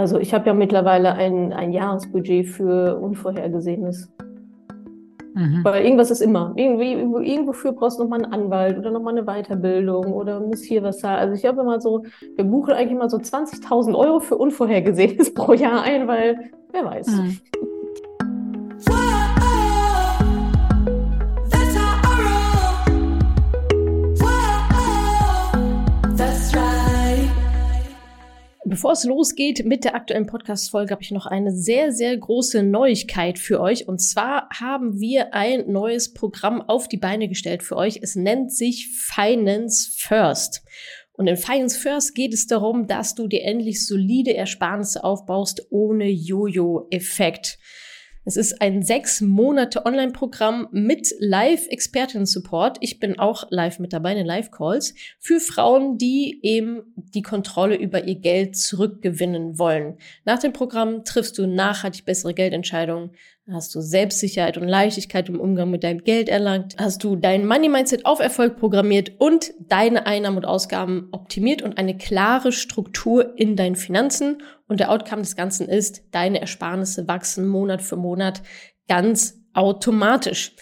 Also ich habe ja mittlerweile ein, ein Jahresbudget für Unvorhergesehenes. Mhm. Weil irgendwas ist immer. Irgendwie, irgendwofür brauchst du nochmal einen Anwalt oder nochmal eine Weiterbildung oder muss hier was zahlen. Also ich habe immer so, wir buchen eigentlich immer so 20.000 Euro für Unvorhergesehenes pro Jahr ein, weil wer weiß. Mhm. Bevor es losgeht mit der aktuellen Podcast-Folge, habe ich noch eine sehr, sehr große Neuigkeit für euch. Und zwar haben wir ein neues Programm auf die Beine gestellt für euch. Es nennt sich Finance First. Und in Finance First geht es darum, dass du dir endlich solide Ersparnisse aufbaust ohne Jojo-Effekt. Es ist ein sechs Monate Online-Programm mit Live-Expertinnen-Support. Ich bin auch live mit dabei in den Live-Calls für Frauen, die eben die Kontrolle über ihr Geld zurückgewinnen wollen. Nach dem Programm triffst du nachhaltig bessere Geldentscheidungen, Hast du Selbstsicherheit und Leichtigkeit im Umgang mit deinem Geld erlangt? Hast du dein Money Mindset auf Erfolg programmiert und deine Einnahmen und Ausgaben optimiert und eine klare Struktur in deinen Finanzen? Und der Outcome des Ganzen ist, deine Ersparnisse wachsen Monat für Monat ganz automatisch.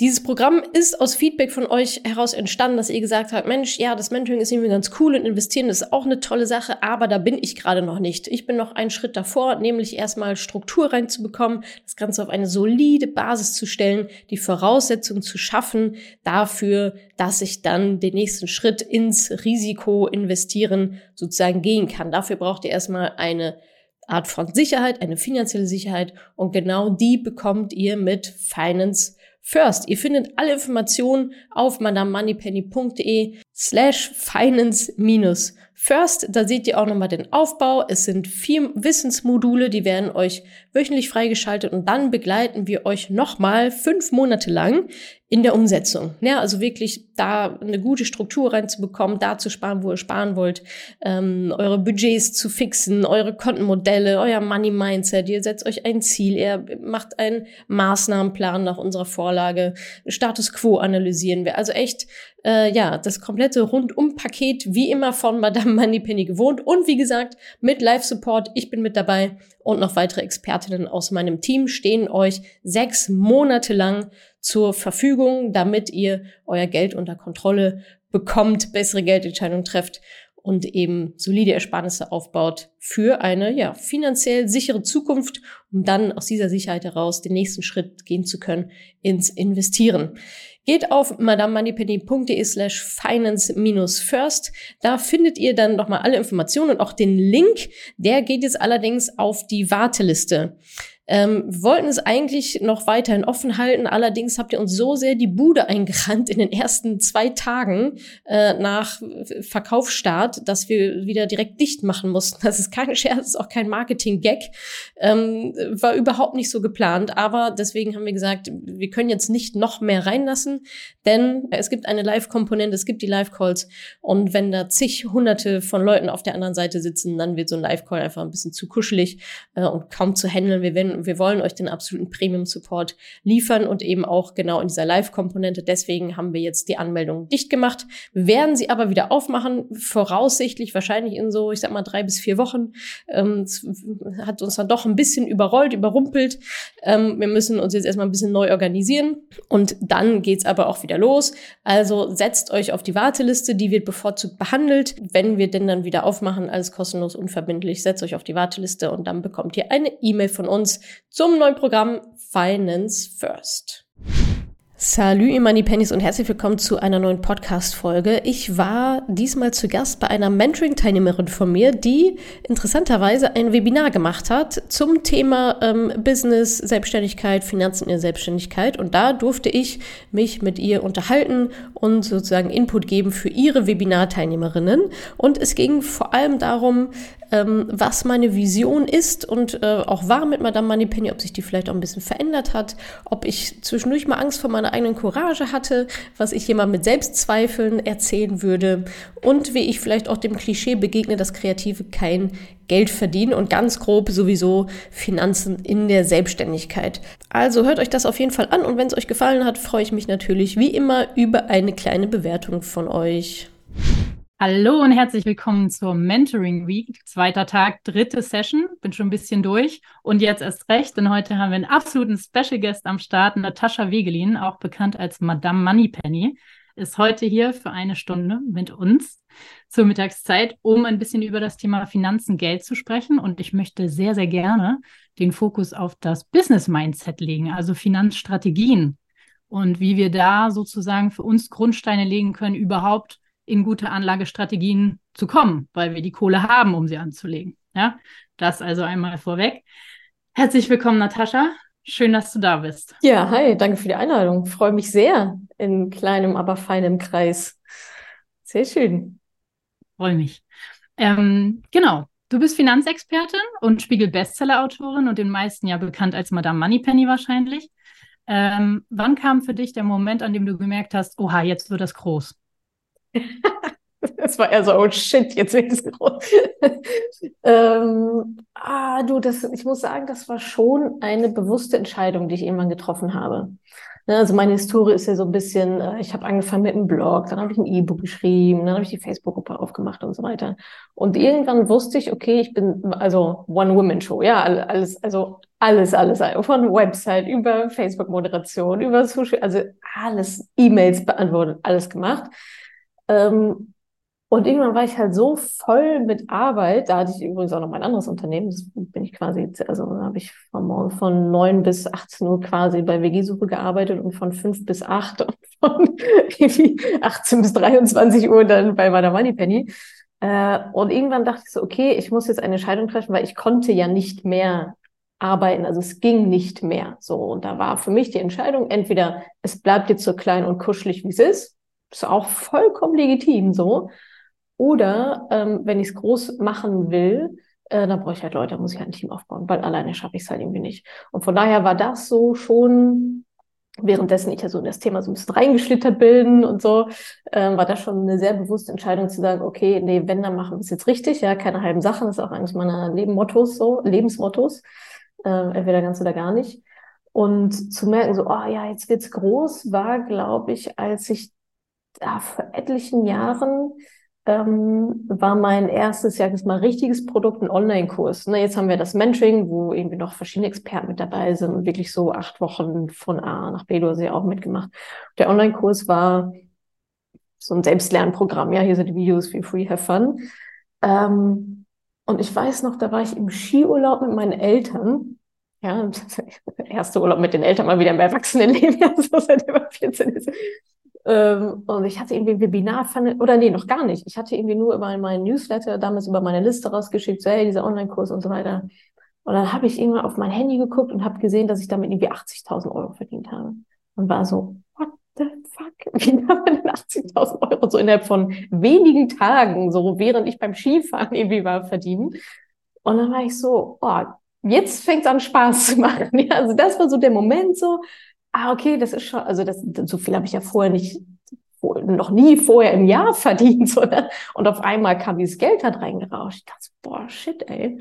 Dieses Programm ist aus Feedback von euch heraus entstanden, dass ihr gesagt habt, Mensch, ja, das Mentoring ist irgendwie ganz cool und investieren ist auch eine tolle Sache, aber da bin ich gerade noch nicht. Ich bin noch einen Schritt davor, nämlich erstmal Struktur reinzubekommen, das Ganze auf eine solide Basis zu stellen, die Voraussetzungen zu schaffen dafür, dass ich dann den nächsten Schritt ins Risiko investieren sozusagen gehen kann. Dafür braucht ihr erstmal eine Art von Sicherheit, eine finanzielle Sicherheit und genau die bekommt ihr mit Finance First. Ihr findet alle Informationen auf madamemoneypenny.de slash finance minus first. Da seht ihr auch nochmal den Aufbau. Es sind vier Wissensmodule, die werden euch wöchentlich freigeschaltet und dann begleiten wir euch nochmal fünf Monate lang in der Umsetzung. Ja, also wirklich da eine gute Struktur reinzubekommen, da zu sparen, wo ihr sparen wollt, ähm, eure Budgets zu fixen, eure Kontenmodelle, euer Money Mindset. Ihr setzt euch ein Ziel, ihr macht einen Maßnahmenplan nach unserer Vorlage, Status Quo analysieren wir. Also echt äh, ja, das komplette Rundum-Paket, wie immer von Madame Moneypenny gewohnt. Und wie gesagt, mit Live-Support, ich bin mit dabei und noch weitere Expertinnen aus meinem Team stehen euch sechs Monate lang zur Verfügung, damit ihr euer Geld unter Kontrolle bekommt, bessere Geldentscheidungen trefft und eben solide Ersparnisse aufbaut für eine ja, finanziell sichere Zukunft, um dann aus dieser Sicherheit heraus den nächsten Schritt gehen zu können ins Investieren. Geht auf madamemoneypenny.de slash finance-first. Da findet ihr dann nochmal alle Informationen und auch den Link. Der geht jetzt allerdings auf die Warteliste. Ähm, wir wollten es eigentlich noch weiterhin offen halten, allerdings habt ihr uns so sehr die Bude eingerannt in den ersten zwei Tagen äh, nach Verkaufsstart, dass wir wieder direkt dicht machen mussten. Das ist kein Scherz, ist auch kein Marketing-Gag. Ähm, war überhaupt nicht so geplant, aber deswegen haben wir gesagt, wir können jetzt nicht noch mehr reinlassen, denn es gibt eine Live-Komponente, es gibt die Live-Calls und wenn da zig hunderte von Leuten auf der anderen Seite sitzen, dann wird so ein Live-Call einfach ein bisschen zu kuschelig äh, und kaum zu handeln. Wir werden wir wollen euch den absoluten Premium-Support liefern und eben auch genau in dieser Live-Komponente. Deswegen haben wir jetzt die Anmeldung dicht gemacht. Wir werden sie aber wieder aufmachen, voraussichtlich wahrscheinlich in so, ich sag mal, drei bis vier Wochen. Ähm, hat uns dann doch ein bisschen überrollt, überrumpelt. Ähm, wir müssen uns jetzt erstmal ein bisschen neu organisieren und dann geht's aber auch wieder los. Also setzt euch auf die Warteliste, die wird bevorzugt behandelt. Wenn wir denn dann wieder aufmachen, alles kostenlos, unverbindlich, setzt euch auf die Warteliste und dann bekommt ihr eine E-Mail von uns zum neuen Programm Finance First. Salut, Money Pennies und herzlich willkommen zu einer neuen Podcast-Folge. Ich war diesmal zu Gast bei einer Mentoring-Teilnehmerin von mir, die interessanterweise ein Webinar gemacht hat zum Thema ähm, Business, Selbstständigkeit, Finanzen in der Selbstständigkeit. Und da durfte ich mich mit ihr unterhalten und sozusagen Input geben für ihre Webinar-Teilnehmerinnen. Und es ging vor allem darum, ähm, was meine Vision ist und äh, auch war mit Madame Moneypenny, ob sich die vielleicht auch ein bisschen verändert hat, ob ich zwischendurch mal Angst vor meiner eigenen Courage hatte, was ich jemand mit Selbstzweifeln erzählen würde und wie ich vielleicht auch dem Klischee begegne, dass Kreative kein Geld verdienen und ganz grob sowieso Finanzen in der Selbstständigkeit. Also hört euch das auf jeden Fall an und wenn es euch gefallen hat, freue ich mich natürlich wie immer über eine kleine Bewertung von euch. Hallo und herzlich willkommen zur Mentoring Week, zweiter Tag, dritte Session. Bin schon ein bisschen durch und jetzt erst recht, denn heute haben wir einen absoluten Special Guest am Start, Natascha Wegelin, auch bekannt als Madame Moneypenny, ist heute hier für eine Stunde mit uns zur Mittagszeit, um ein bisschen über das Thema Finanzen, Geld zu sprechen. Und ich möchte sehr, sehr gerne den Fokus auf das Business Mindset legen, also Finanzstrategien und wie wir da sozusagen für uns Grundsteine legen können, überhaupt in gute Anlagestrategien zu kommen, weil wir die Kohle haben, um sie anzulegen. Ja, das also einmal vorweg. Herzlich willkommen, Natascha. Schön, dass du da bist. Ja, hi, danke für die Einladung. Freue mich sehr in kleinem, aber feinem Kreis. Sehr schön. Freue mich. Ähm, genau. Du bist Finanzexpertin und Spiegel-Bestseller-Autorin und den meisten ja bekannt als Madame Moneypenny wahrscheinlich. Ähm, wann kam für dich der Moment, an dem du gemerkt hast, oha, jetzt wird das groß? Das war eher so, oh shit, jetzt wird es groß. ah, du, das, ich muss sagen, das war schon eine bewusste Entscheidung, die ich irgendwann getroffen habe. Ne, also meine Historie ist ja so ein bisschen, äh, ich habe angefangen mit einem Blog, dann habe ich ein E-Book geschrieben, dann habe ich die Facebook-Gruppe aufgemacht und so weiter. Und irgendwann wusste ich, okay, ich bin also One-Woman-Show, ja, alles, also alles, alles, von Website über Facebook-Moderation, über Social, also alles, E-Mails beantwortet, alles gemacht. Ähm, und irgendwann war ich halt so voll mit Arbeit, da hatte ich übrigens auch noch mein anderes Unternehmen, das bin ich quasi, also habe ich von, von 9 bis 18 Uhr quasi bei WG-Suche gearbeitet und von 5 bis 8 und von 18 bis 23 Uhr dann bei meiner Moneypenny. Äh, und irgendwann dachte ich so, okay, ich muss jetzt eine Entscheidung treffen, weil ich konnte ja nicht mehr arbeiten, also es ging nicht mehr so. Und da war für mich die Entscheidung, entweder es bleibt jetzt so klein und kuschelig, wie es ist, ist auch vollkommen legitim so. Oder ähm, wenn ich es groß machen will, äh, dann brauche ich halt Leute, muss ich halt ein Team aufbauen, weil alleine schaffe ich es halt irgendwie nicht. Und von daher war das so schon, währenddessen ich ja so in das Thema so ein bisschen reingeschlittert bin und so, äh, war das schon eine sehr bewusste Entscheidung zu sagen, okay, nee, wenn, dann machen wir es jetzt richtig, ja, keine halben Sachen, das ist auch eines meiner Lebensmottos, so, Lebensmottos, äh, entweder ganz oder gar nicht. Und zu merken, so, oh ja, jetzt wird's groß, war, glaube ich, als ich da vor etlichen Jahren ähm, war mein erstes, ja, mal richtiges Produkt ein Online-Kurs. Ne, jetzt haben wir das Mentoring, wo irgendwie noch verschiedene Experten mit dabei sind und wirklich so acht Wochen von A nach B, du hast ja auch mitgemacht. Der Online-Kurs war so ein Selbstlernprogramm. Ja, hier sind die Videos, feel free, have fun. Ähm, und ich weiß noch, da war ich im Skiurlaub mit meinen Eltern. Ja, erster Urlaub mit den Eltern mal wieder im Erwachsenenleben, ja, so seit über 14 ist. Ähm, und ich hatte irgendwie ein Webinar, von, oder nee, noch gar nicht. Ich hatte irgendwie nur über meinen Newsletter damals über meine Liste rausgeschickt, so, hey, dieser Online-Kurs und so weiter. Und dann habe ich irgendwann auf mein Handy geguckt und habe gesehen, dass ich damit irgendwie 80.000 Euro verdient habe. Und war so, what the fuck? Wie haben wir denn 80.000 Euro so innerhalb von wenigen Tagen, so während ich beim Skifahren irgendwie war, verdienen? Und dann war ich so, oh, jetzt fängt es an Spaß zu machen. Ja, also das war so der Moment so, ah, okay, das ist schon, also das, so viel habe ich ja vorher nicht, noch nie vorher im Jahr verdient, sondern, und auf einmal kam dieses Geld halt reingerauscht. Ich dachte, boah, shit, ey.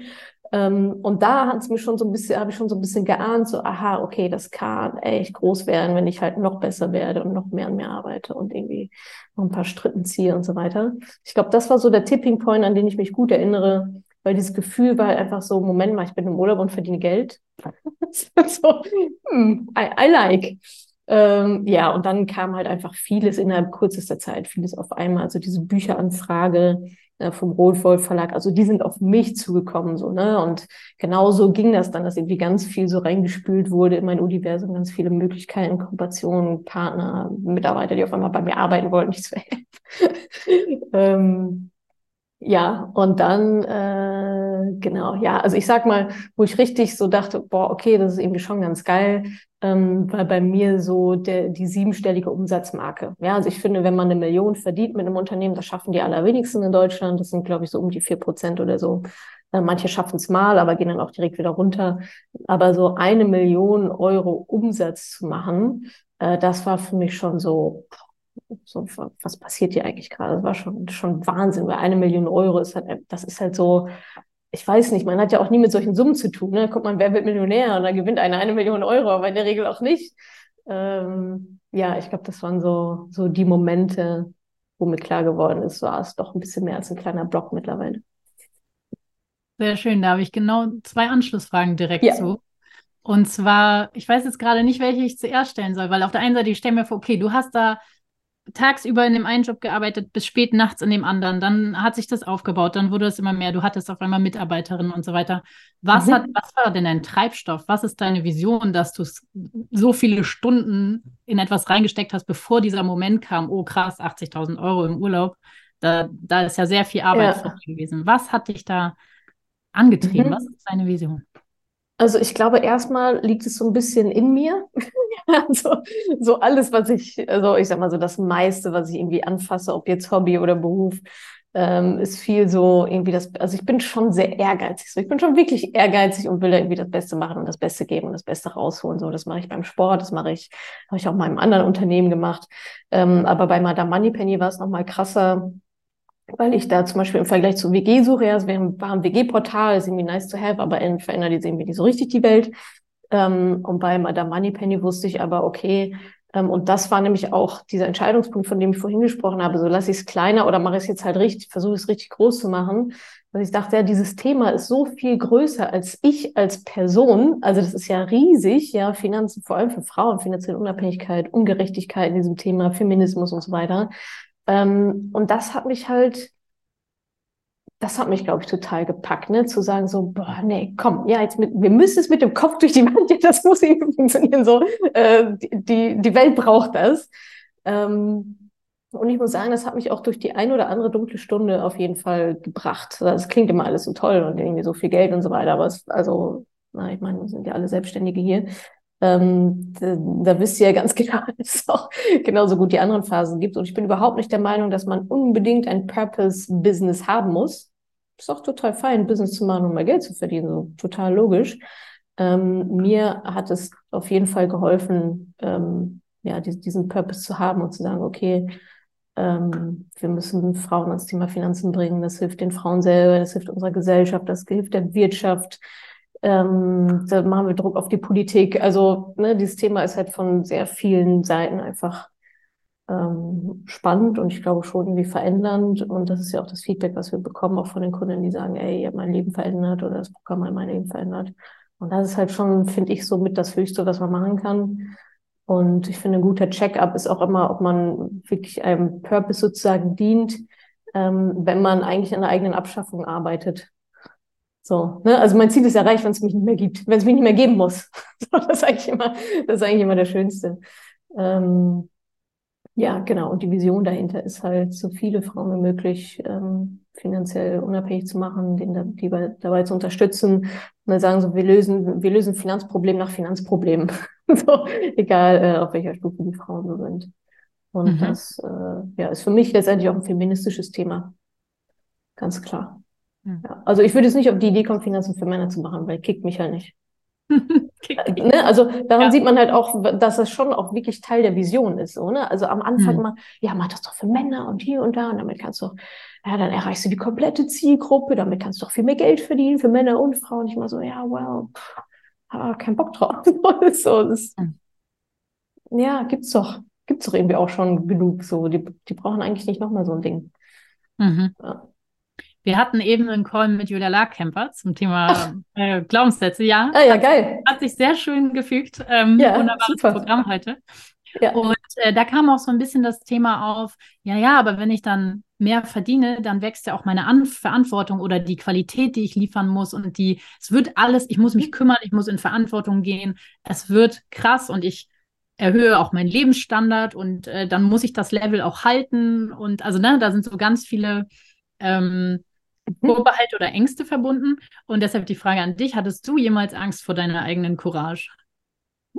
Ähm, und da hat es mir schon so ein bisschen, habe ich schon so ein bisschen geahnt, so, aha, okay, das kann echt groß werden, wenn ich halt noch besser werde und noch mehr an mir arbeite und irgendwie noch ein paar Stritten ziehe und so weiter. Ich glaube, das war so der Tipping Point, an den ich mich gut erinnere, weil dieses Gefühl war halt einfach so, Moment mal, ich bin im Urlaub und verdiene Geld. so, hm, I, I like. Ähm, ja, und dann kam halt einfach vieles innerhalb kürzester Zeit, vieles auf einmal. Also diese Bücheranfrage äh, vom Rohlwolf Verlag, also die sind auf mich zugekommen, so, ne? Und genauso ging das dann, dass irgendwie ganz viel so reingespült wurde in mein Universum, ganz viele Möglichkeiten, Kooperationen, Partner, Mitarbeiter, die auf einmal bei mir arbeiten wollten, zu helfen. ähm, ja, und dann, äh, genau, ja, also ich sag mal, wo ich richtig so dachte, boah, okay, das ist irgendwie schon ganz geil, ähm, war bei mir so der, die siebenstellige Umsatzmarke. Ja, also ich finde, wenn man eine Million verdient mit einem Unternehmen, das schaffen die allerwenigsten in Deutschland, das sind, glaube ich, so um die vier Prozent oder so. Äh, manche schaffen es mal, aber gehen dann auch direkt wieder runter. Aber so eine Million Euro Umsatz zu machen, äh, das war für mich schon so, so, was passiert hier eigentlich gerade? Das war schon, schon Wahnsinn, weil eine Million Euro ist halt, das ist halt so, ich weiß nicht, man hat ja auch nie mit solchen Summen zu tun. Ne? Guck mal, wer wird Millionär? Und dann gewinnt einer eine Million Euro, aber in der Regel auch nicht. Ähm, ja, ich glaube, das waren so, so die Momente, wo mir klar geworden ist, war es doch ein bisschen mehr als ein kleiner Block mittlerweile. Sehr schön, da habe ich genau zwei Anschlussfragen direkt ja. zu. Und zwar, ich weiß jetzt gerade nicht, welche ich zuerst stellen soll, weil auf der einen Seite, ich stelle mir vor, okay, du hast da tagsüber in dem einen Job gearbeitet, bis spät nachts in dem anderen. Dann hat sich das aufgebaut, dann wurde es immer mehr. Du hattest auf einmal Mitarbeiterinnen und so weiter. Was, mhm. hat, was war denn dein Treibstoff? Was ist deine Vision, dass du so viele Stunden in etwas reingesteckt hast, bevor dieser Moment kam? Oh, krass, 80.000 Euro im Urlaub. Da, da ist ja sehr viel Arbeit ja. gewesen. Was hat dich da angetrieben? Mhm. Was ist deine Vision? Also ich glaube, erstmal liegt es so ein bisschen in mir. also so alles, was ich, also ich sag mal so das meiste, was ich irgendwie anfasse, ob jetzt Hobby oder Beruf, ähm, ist viel so irgendwie das, also ich bin schon sehr ehrgeizig. So, ich bin schon wirklich ehrgeizig und will da irgendwie das Beste machen und das Beste geben und das Beste rausholen. So, das mache ich beim Sport, das mache ich, habe ich auch mal im anderen Unternehmen gemacht. Ähm, aber bei Madame Moneypenny war es nochmal krasser weil ich da zum Beispiel im Vergleich zu WG suche, ja, wir haben, ein WG-Portal, ist irgendwie nice to have, aber verändert jetzt irgendwie nicht so richtig die Welt. Ähm, und bei Madame Moneypenny wusste ich aber, okay, ähm, und das war nämlich auch dieser Entscheidungspunkt, von dem ich vorhin gesprochen habe, so lasse ich es kleiner oder mache ich es jetzt halt richtig, versuche es richtig groß zu machen. Weil ich dachte, ja, dieses Thema ist so viel größer als ich als Person. Also das ist ja riesig, ja, Finanzen, vor allem für Frauen, finanzielle Unabhängigkeit, Ungerechtigkeit in diesem Thema, Feminismus und so weiter. Ähm, und das hat mich halt, das hat mich, glaube ich, total gepackt, ne? Zu sagen so, boah, nee, komm, ja, jetzt mit, wir müssen es mit dem Kopf durch die Wand, ja, das muss irgendwie funktionieren, so, äh, die, die Welt braucht das. Ähm, und ich muss sagen, das hat mich auch durch die ein oder andere dunkle Stunde auf jeden Fall gebracht. Das klingt immer alles so toll und irgendwie so viel Geld und so weiter, aber es, also, na, ich meine, wir sind ja alle Selbstständige hier. Ähm, da, da wisst ihr ja ganz genau, dass es auch genauso gut die anderen Phasen gibt. Und ich bin überhaupt nicht der Meinung, dass man unbedingt ein Purpose-Business haben muss. Ist auch total fein, Business zu machen, um mal Geld zu verdienen. So total logisch. Ähm, mir hat es auf jeden Fall geholfen, ähm, ja, die, diesen Purpose zu haben und zu sagen, okay, ähm, wir müssen Frauen ans Thema Finanzen bringen. Das hilft den Frauen selber, das hilft unserer Gesellschaft, das hilft der Wirtschaft. Ähm, da machen wir Druck auf die Politik. Also ne, dieses Thema ist halt von sehr vielen Seiten einfach ähm, spannend und ich glaube schon irgendwie verändernd. Und das ist ja auch das Feedback, was wir bekommen, auch von den Kunden, die sagen, ey, ihr habt mein Leben verändert oder das Programm hat mein Leben verändert. Und das ist halt schon, finde ich, so mit das Höchste, was man machen kann. Und ich finde, ein guter Check-up ist auch immer, ob man wirklich einem Purpose sozusagen dient, ähm, wenn man eigentlich an der eigenen Abschaffung arbeitet. So, ne? Also mein Ziel ist erreicht, wenn es mich nicht mehr gibt, wenn es mich nicht mehr geben muss. das ist eigentlich immer, das ist eigentlich immer der Schönste. Ähm, ja, genau. Und die Vision dahinter ist halt, so viele Frauen wie möglich ähm, finanziell unabhängig zu machen, denen die dabei zu unterstützen. Und dann sagen so, wir lösen, wir lösen Finanzproblem nach Finanzproblem. so, egal äh, auf welcher Stufe die Frauen so sind. Und mhm. das äh, ja, ist für mich letztendlich auch ein feministisches Thema. Ganz klar. Ja. Also ich würde jetzt nicht auf die Idee kommen, Finanzen für Männer zu machen, weil kickt mich halt nicht. Äh, ne? Also daran ja. sieht man halt auch, dass das schon auch wirklich Teil der Vision ist. So, ne? Also am Anfang mhm. mal, ja, mach das doch für Männer und hier und da und damit kannst du, ja, dann erreichst du die komplette Zielgruppe, damit kannst du auch viel mehr Geld verdienen für Männer und Frauen. Ich mal so, ja, well, pff, hab keinen Bock drauf. so, das, mhm. Ja, gibt's doch, gibt's doch irgendwie auch schon genug. So, die, die brauchen eigentlich nicht nochmal so ein Ding. Mhm. Ja. Wir hatten eben einen Call mit Julia Larkemper zum Thema äh, Glaubenssätze. Ja, ah, ja, geil. Hat sich sehr schön gefügt. Ähm, ja, wunderbares super. Programm heute. Ja. Und äh, da kam auch so ein bisschen das Thema auf, ja, ja, aber wenn ich dann mehr verdiene, dann wächst ja auch meine An Verantwortung oder die Qualität, die ich liefern muss und die, es wird alles, ich muss mich kümmern, ich muss in Verantwortung gehen, es wird krass und ich erhöhe auch meinen Lebensstandard und äh, dann muss ich das Level auch halten und also ne, da sind so ganz viele ähm, Mhm. Vorbehalte oder Ängste verbunden. Und deshalb die Frage an dich: Hattest du jemals Angst vor deiner eigenen Courage?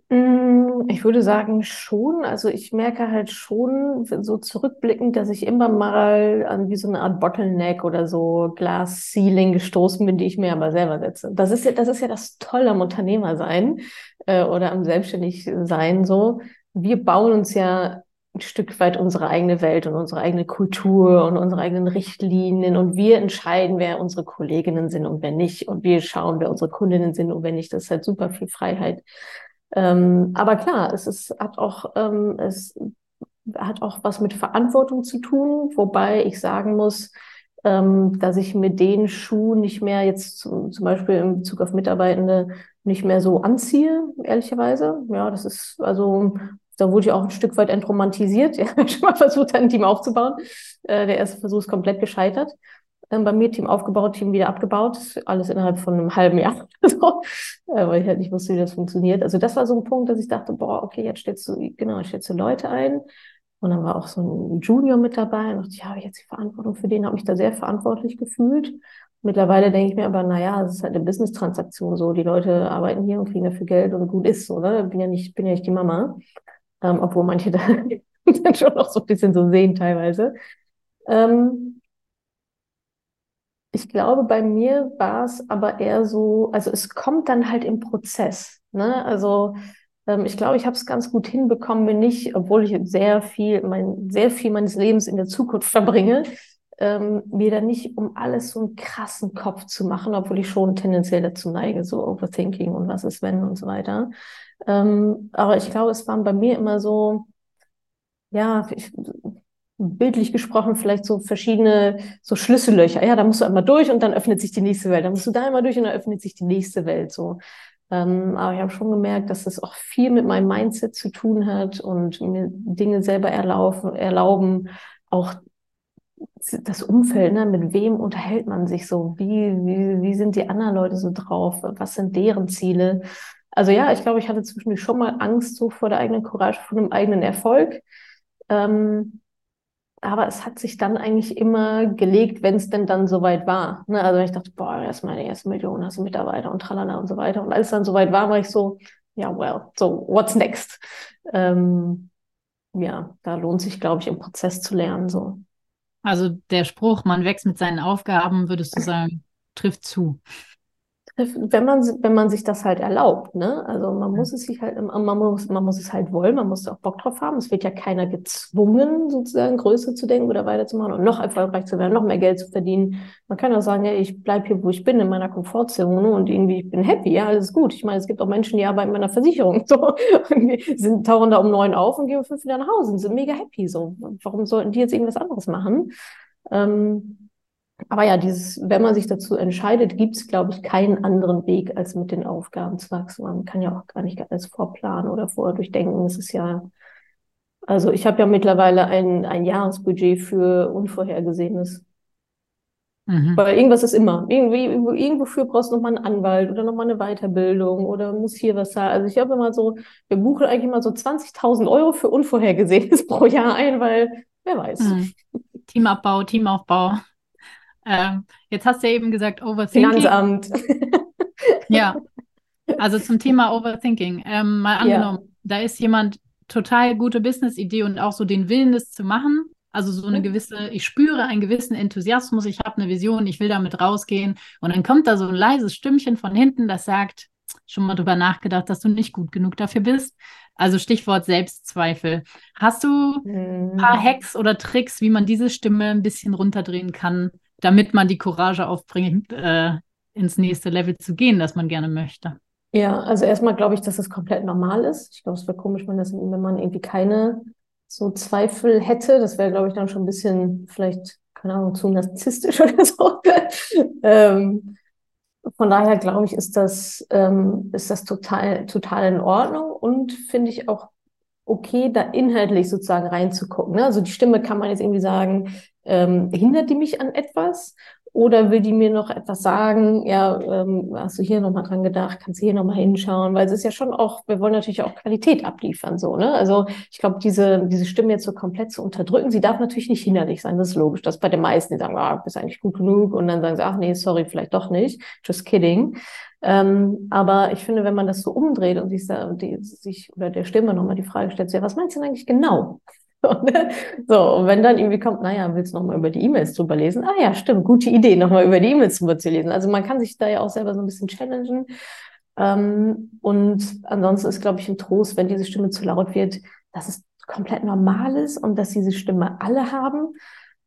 Mm, ich würde sagen schon. Also ich merke halt schon so zurückblickend, dass ich immer mal an wie so eine Art Bottleneck oder so Glass Ceiling gestoßen bin, die ich mir aber selber setze. Das ist ja, das ist ja das Tolle am Unternehmer sein äh, oder am selbstständig sein so. Wir bauen uns ja ein Stück weit unsere eigene Welt und unsere eigene Kultur und unsere eigenen Richtlinien und wir entscheiden, wer unsere Kolleginnen sind und wer nicht und wir schauen, wer unsere Kundinnen sind und wer nicht. Das ist halt super viel Freiheit. Ähm, aber klar, es ist, hat auch, ähm, es hat auch was mit Verantwortung zu tun, wobei ich sagen muss, ähm, dass ich mit den Schuhen nicht mehr jetzt zum, zum Beispiel in Bezug auf Mitarbeitende nicht mehr so anziehe, ehrlicherweise. Ja, das ist also, da wurde ich auch ein Stück weit entromantisiert. Ja, ich habe mal versucht, ein Team aufzubauen. Äh, der erste Versuch ist komplett gescheitert. Ähm, bei mir Team aufgebaut, Team wieder abgebaut, alles innerhalb von einem halben Jahr, so, äh, weil ich halt nicht wusste, wie das funktioniert. Also das war so ein Punkt, dass ich dachte, boah, okay, jetzt stellst du, genau, jetzt stellst du Leute ein, und dann war auch so ein Junior mit dabei. Und dachte, ja, habe ich jetzt die Verantwortung für den, habe mich da sehr verantwortlich gefühlt. Mittlerweile denke ich mir aber, naja, es ist halt eine Business-Transaktion so. Die Leute arbeiten hier und kriegen dafür Geld und gut ist so, ne? Bin ja nicht, bin ja nicht die Mama. Ähm, obwohl manche da dann schon noch so ein bisschen so sehen teilweise. Ähm, ich glaube, bei mir war es aber eher so, also es kommt dann halt im Prozess. Ne? Also ähm, ich glaube, ich habe es ganz gut hinbekommen, mir nicht, obwohl ich sehr viel, mein, sehr viel meines Lebens in der Zukunft verbringe, ähm, mir dann nicht um alles so einen krassen Kopf zu machen, obwohl ich schon tendenziell dazu neige, so Overthinking und was ist wenn und so weiter. Ähm, aber ich glaube, es waren bei mir immer so, ja, ich, bildlich gesprochen vielleicht so verschiedene so Schlüssellöcher. Ja, da musst du einmal durch und dann öffnet sich die nächste Welt. Da musst du da einmal durch und dann öffnet sich die nächste Welt. So ähm, aber ich habe schon gemerkt, dass das auch viel mit meinem Mindset zu tun hat und mir Dinge selber erlauben, erlauben auch das Umfeld, ne? mit wem unterhält man sich so? Wie, wie, wie sind die anderen Leute so drauf? Was sind deren Ziele? Also ja, ich glaube, ich hatte zwischendurch schon mal Angst so vor der eigenen Courage, vor dem eigenen Erfolg. Ähm, aber es hat sich dann eigentlich immer gelegt, wenn es denn dann soweit war. Ne? Also ich dachte, boah, erst meine erste Million, hast du Mitarbeiter und tralala und so weiter. Und als es dann soweit war, war ich so, ja, well, so what's next? Ähm, ja, da lohnt sich, glaube ich, im Prozess zu lernen. So. Also der Spruch, man wächst mit seinen Aufgaben, würdest du sagen, trifft zu wenn man, wenn man sich das halt erlaubt, ne? Also man muss es sich halt, man muss, man muss es halt wollen, man muss auch Bock drauf haben. Es wird ja keiner gezwungen, sozusagen größer zu denken oder weiterzumachen und noch erfolgreich zu werden, noch mehr Geld zu verdienen. Man kann auch sagen, ja, ich bleib hier, wo ich bin, in meiner Komfortzone und irgendwie, ich bin happy, ja, alles gut. Ich meine, es gibt auch Menschen, die arbeiten bei einer Versicherung, so, sind, tauchen da um neun auf und gehen fünf wieder nach Hause und sind mega happy, so. Warum sollten die jetzt irgendwas anderes machen? Ähm, aber ja, dieses, wenn man sich dazu entscheidet, gibt es, glaube ich, keinen anderen Weg, als mit den Aufgaben zu wachsen. Man kann ja auch gar nicht alles vorplanen oder vorher durchdenken. Es ist ja, also ich habe ja mittlerweile ein, ein Jahresbudget für Unvorhergesehenes. Mhm. Weil irgendwas ist immer. Irgendwie, irgendwofür brauchst du nochmal einen Anwalt oder nochmal eine Weiterbildung oder muss hier was sein. Also ich habe immer so, wir buchen eigentlich immer so 20.000 Euro für Unvorhergesehenes pro Jahr ein, weil wer weiß. Mhm. Teamabbau, Teamaufbau. Ähm, jetzt hast du ja eben gesagt, Overthinking. Finanzamt. ja, also zum Thema Overthinking. Ähm, mal angenommen, ja. da ist jemand total gute Business-Idee und auch so den Willen, das zu machen. Also so eine mhm. gewisse, ich spüre einen gewissen Enthusiasmus, ich habe eine Vision, ich will damit rausgehen. Und dann kommt da so ein leises Stimmchen von hinten, das sagt, schon mal drüber nachgedacht, dass du nicht gut genug dafür bist. Also Stichwort Selbstzweifel. Hast du ein paar mhm. Hacks oder Tricks, wie man diese Stimme ein bisschen runterdrehen kann, damit man die Courage aufbringt, äh, ins nächste Level zu gehen, das man gerne möchte. Ja, also erstmal glaube ich, dass es komplett normal ist. Ich glaube, es wäre komisch, wenn, das, wenn man irgendwie keine so Zweifel hätte. Das wäre, glaube ich, dann schon ein bisschen vielleicht, keine Ahnung, zu narzisstisch oder so. ähm, von daher glaube ich, ist das, ähm, ist das total, total in Ordnung und finde ich auch okay, da inhaltlich sozusagen reinzugucken. Ne? Also die Stimme kann man jetzt irgendwie sagen, ähm, hindert die mich an etwas? Oder will die mir noch etwas sagen? Ja, ähm, hast du hier nochmal dran gedacht? Kannst du hier nochmal hinschauen? Weil es ist ja schon auch, wir wollen natürlich auch Qualität abliefern, so, ne? Also ich glaube, diese, diese Stimme jetzt so komplett zu unterdrücken, sie darf natürlich nicht hinderlich sein, das ist logisch. Das bei den meisten, die sagen, ah, bist eigentlich gut genug und dann sagen sie, ach nee, sorry, vielleicht doch nicht. Just kidding. Ähm, aber ich finde, wenn man das so umdreht und sich, da, die, sich oder der Stimme nochmal die Frage stellt, ja, was meinst du denn eigentlich genau? Ne? So, und wenn dann irgendwie kommt, naja, willst du nochmal über die E-Mails drüber lesen? Ah ja, stimmt, gute Idee, nochmal über die E-Mails drüber zu lesen. Also man kann sich da ja auch selber so ein bisschen challengen. Ähm, und ansonsten ist, glaube ich, ein Trost, wenn diese Stimme zu laut wird, dass es komplett normal ist und dass diese Stimme alle haben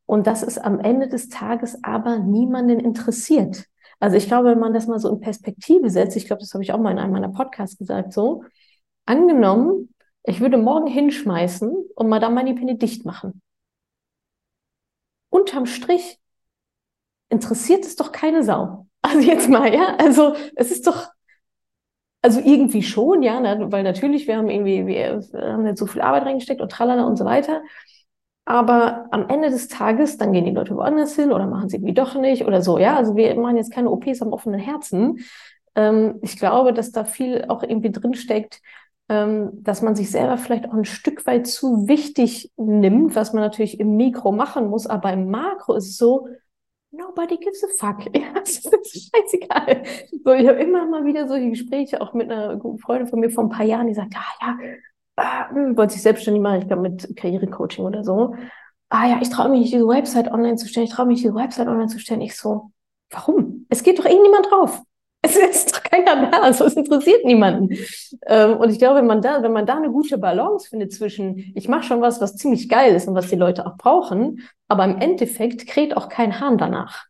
und dass es am Ende des Tages aber niemanden interessiert. Also ich glaube, wenn man das mal so in Perspektive setzt, ich glaube, das habe ich auch mal in einem meiner Podcasts gesagt, so, angenommen, ich würde morgen hinschmeißen und Madame Manipini dicht machen. Unterm Strich interessiert es doch keine Sau. Also jetzt mal, ja, also es ist doch, also irgendwie schon, ja, ne? weil natürlich, wir haben irgendwie, wir haben jetzt so viel Arbeit reingesteckt und tralala und so weiter. Aber am Ende des Tages, dann gehen die Leute woanders hin oder machen sie irgendwie doch nicht oder so, ja. Also wir machen jetzt keine OPs am offenen Herzen. Ähm, ich glaube, dass da viel auch irgendwie drinsteckt, dass man sich selber vielleicht auch ein Stück weit zu wichtig nimmt, was man natürlich im Mikro machen muss, aber im Makro ist es so, nobody gives a fuck. Ja, das ist scheißegal. So, ich habe immer mal wieder solche Gespräche, auch mit einer guten Freundin von mir vor ein paar Jahren, die sagt, ah ja, hm, wollte sich selbstständig machen, ich glaube mit Karrierecoaching oder so. Ah ja, ich traue mich nicht, diese Website online zu stellen, ich traue mich, diese Website online zu stellen. Ich so, warum? Es geht doch eh niemand drauf. Es ist doch keiner da, also es interessiert niemanden. Ähm, und ich glaube, wenn man da, wenn man da eine gute Balance findet zwischen, ich mache schon was, was ziemlich geil ist und was die Leute auch brauchen, aber im Endeffekt kräht auch kein Hahn danach.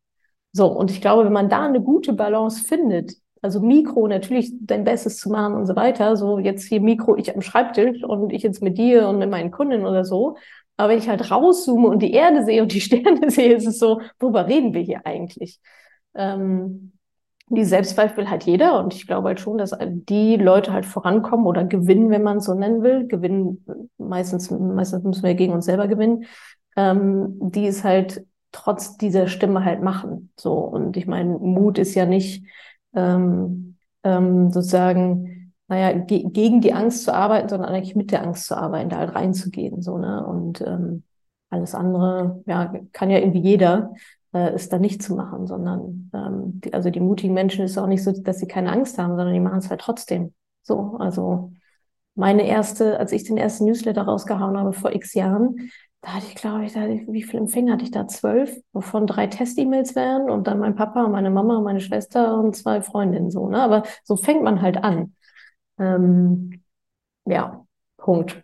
So, und ich glaube, wenn man da eine gute Balance findet, also Mikro natürlich dein Bestes zu machen und so weiter, so jetzt hier Mikro, ich am Schreibtisch und ich jetzt mit dir und mit meinen Kunden oder so, aber wenn ich halt rauszoome und die Erde sehe und die Sterne sehe, ist es so, worüber reden wir hier eigentlich? Ähm, die Selbstzweifel hat jeder und ich glaube halt schon, dass die Leute halt vorankommen oder gewinnen, wenn man es so nennen will. Gewinnen, meistens, meistens müssen wir gegen uns selber gewinnen, ähm, die es halt trotz dieser Stimme halt machen. So, und ich meine, Mut ist ja nicht ähm, ähm, sozusagen, naja, ge gegen die Angst zu arbeiten, sondern eigentlich mit der Angst zu arbeiten, da halt reinzugehen. So, ne? Und ähm, alles andere, ja, kann ja irgendwie jeder äh, ist da nicht zu machen, sondern ähm, die, also die mutigen Menschen ist auch nicht so, dass sie keine Angst haben, sondern die machen es halt trotzdem. So, also meine erste, als ich den ersten Newsletter rausgehauen habe vor x Jahren, da hatte ich, glaube ich, da, wie viele Empfänger hatte ich da? Zwölf, wovon drei Test-E-Mails wären und dann mein Papa meine Mama meine Schwester und zwei Freundinnen so, ne? Aber so fängt man halt an. Ähm, ja, Punkt.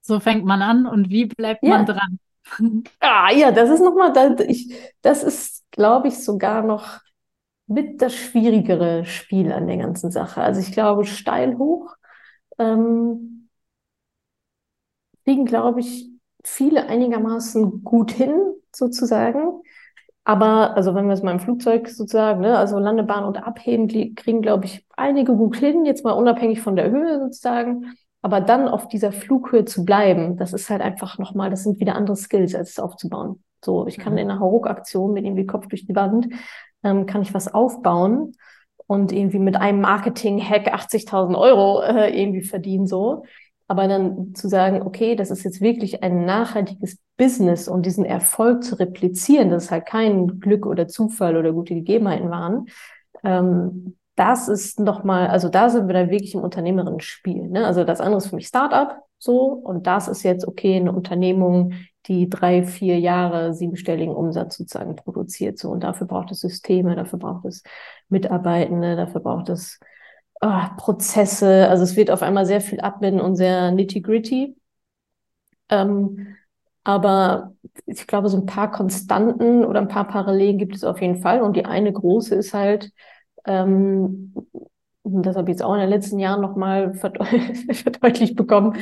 So fängt man an und wie bleibt ja. man dran? Ah, ja, das ist nochmal, das, das ist, glaube ich, sogar noch mit das schwierigere Spiel an der ganzen Sache. Also ich glaube, steil hoch ähm, kriegen, glaube ich, viele einigermaßen gut hin, sozusagen. Aber, also wenn wir es mal im Flugzeug sozusagen, ne, also Landebahn und Abheben, kriegen, glaube ich, einige gut hin, jetzt mal unabhängig von der Höhe sozusagen. Aber dann auf dieser Flughöhe zu bleiben, das ist halt einfach nochmal, das sind wieder andere Skills, als es aufzubauen. So, ich kann mhm. in einer Hauruck-Aktion mit irgendwie Kopf durch die Wand, ähm, kann ich was aufbauen und irgendwie mit einem Marketing-Hack 80.000 Euro äh, irgendwie verdienen, so. Aber dann zu sagen, okay, das ist jetzt wirklich ein nachhaltiges Business und diesen Erfolg zu replizieren, dass es halt kein Glück oder Zufall oder gute Gegebenheiten waren, ähm, das ist nochmal, also da sind wir dann wirklich im unternehmerischen Spiel. Ne? Also das andere ist für mich Startup so und das ist jetzt okay, eine Unternehmung, die drei, vier Jahre siebenstelligen Umsatz sozusagen produziert. So und dafür braucht es Systeme, dafür braucht es Mitarbeitende, dafür braucht es oh, Prozesse. Also es wird auf einmal sehr viel Admin und sehr nitty-gritty. Ähm, aber ich glaube, so ein paar Konstanten oder ein paar Parallelen gibt es auf jeden Fall. Und die eine große ist halt, ähm, das habe ich jetzt auch in den letzten Jahren nochmal verdeutlicht bekommen.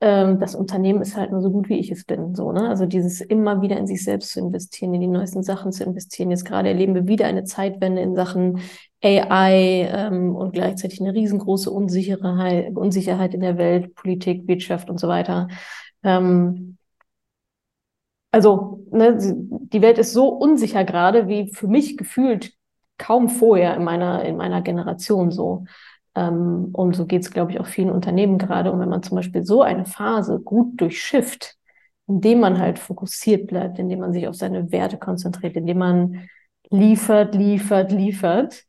Ähm, das Unternehmen ist halt nur so gut, wie ich es bin. So, ne? Also dieses immer wieder in sich selbst zu investieren, in die neuesten Sachen zu investieren. Jetzt gerade erleben wir wieder eine Zeitwende in Sachen AI ähm, und gleichzeitig eine riesengroße Unsicherheit, Unsicherheit in der Welt, Politik, Wirtschaft und so weiter. Ähm, also ne, die Welt ist so unsicher gerade, wie für mich gefühlt kaum vorher in meiner, in meiner Generation so. Ähm, und so geht es, glaube ich, auch vielen Unternehmen gerade. Und wenn man zum Beispiel so eine Phase gut durchschifft, indem man halt fokussiert bleibt, indem man sich auf seine Werte konzentriert, indem man liefert, liefert, liefert.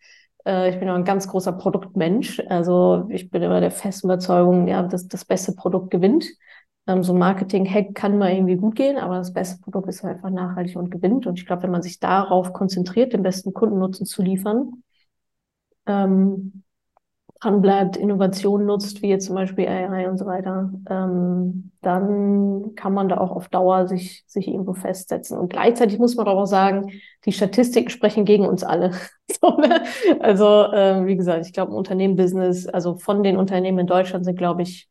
Äh, ich bin auch ein ganz großer Produktmensch. Also ich bin immer der festen Überzeugung, ja, dass das beste Produkt gewinnt. Ähm, so ein Marketing-Hack kann mal irgendwie gut gehen, aber das beste Produkt ist einfach nachhaltig und gewinnt. Und ich glaube, wenn man sich darauf konzentriert, den besten Kundennutzen zu liefern, ähm, dran bleibt, Innovation nutzt, wie jetzt zum Beispiel AI und so weiter, ähm, dann kann man da auch auf Dauer sich, sich irgendwo festsetzen. Und gleichzeitig muss man doch auch sagen, die Statistiken sprechen gegen uns alle. so, ne? Also, äh, wie gesagt, ich glaube, Unternehmen-Business, also von den Unternehmen in Deutschland sind, glaube ich,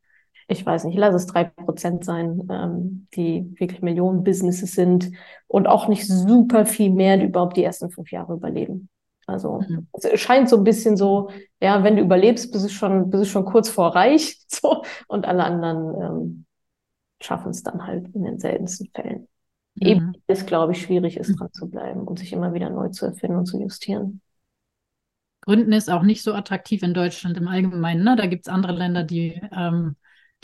ich weiß nicht, lass es drei Prozent sein, ähm, die wirklich Millionen Businesses sind und auch nicht super viel mehr, die überhaupt die ersten fünf Jahre überleben. Also mhm. es scheint so ein bisschen so, ja, wenn du überlebst, bist du schon, bist du schon kurz vor reich, so, und alle anderen ähm, schaffen es dann halt in den seltensten Fällen. Mhm. Eben ist, glaube ich, schwierig ist, mhm. dran zu bleiben und sich immer wieder neu zu erfinden und zu justieren. Gründen ist auch nicht so attraktiv in Deutschland im Allgemeinen. Ne? Da gibt es andere Länder, die ähm,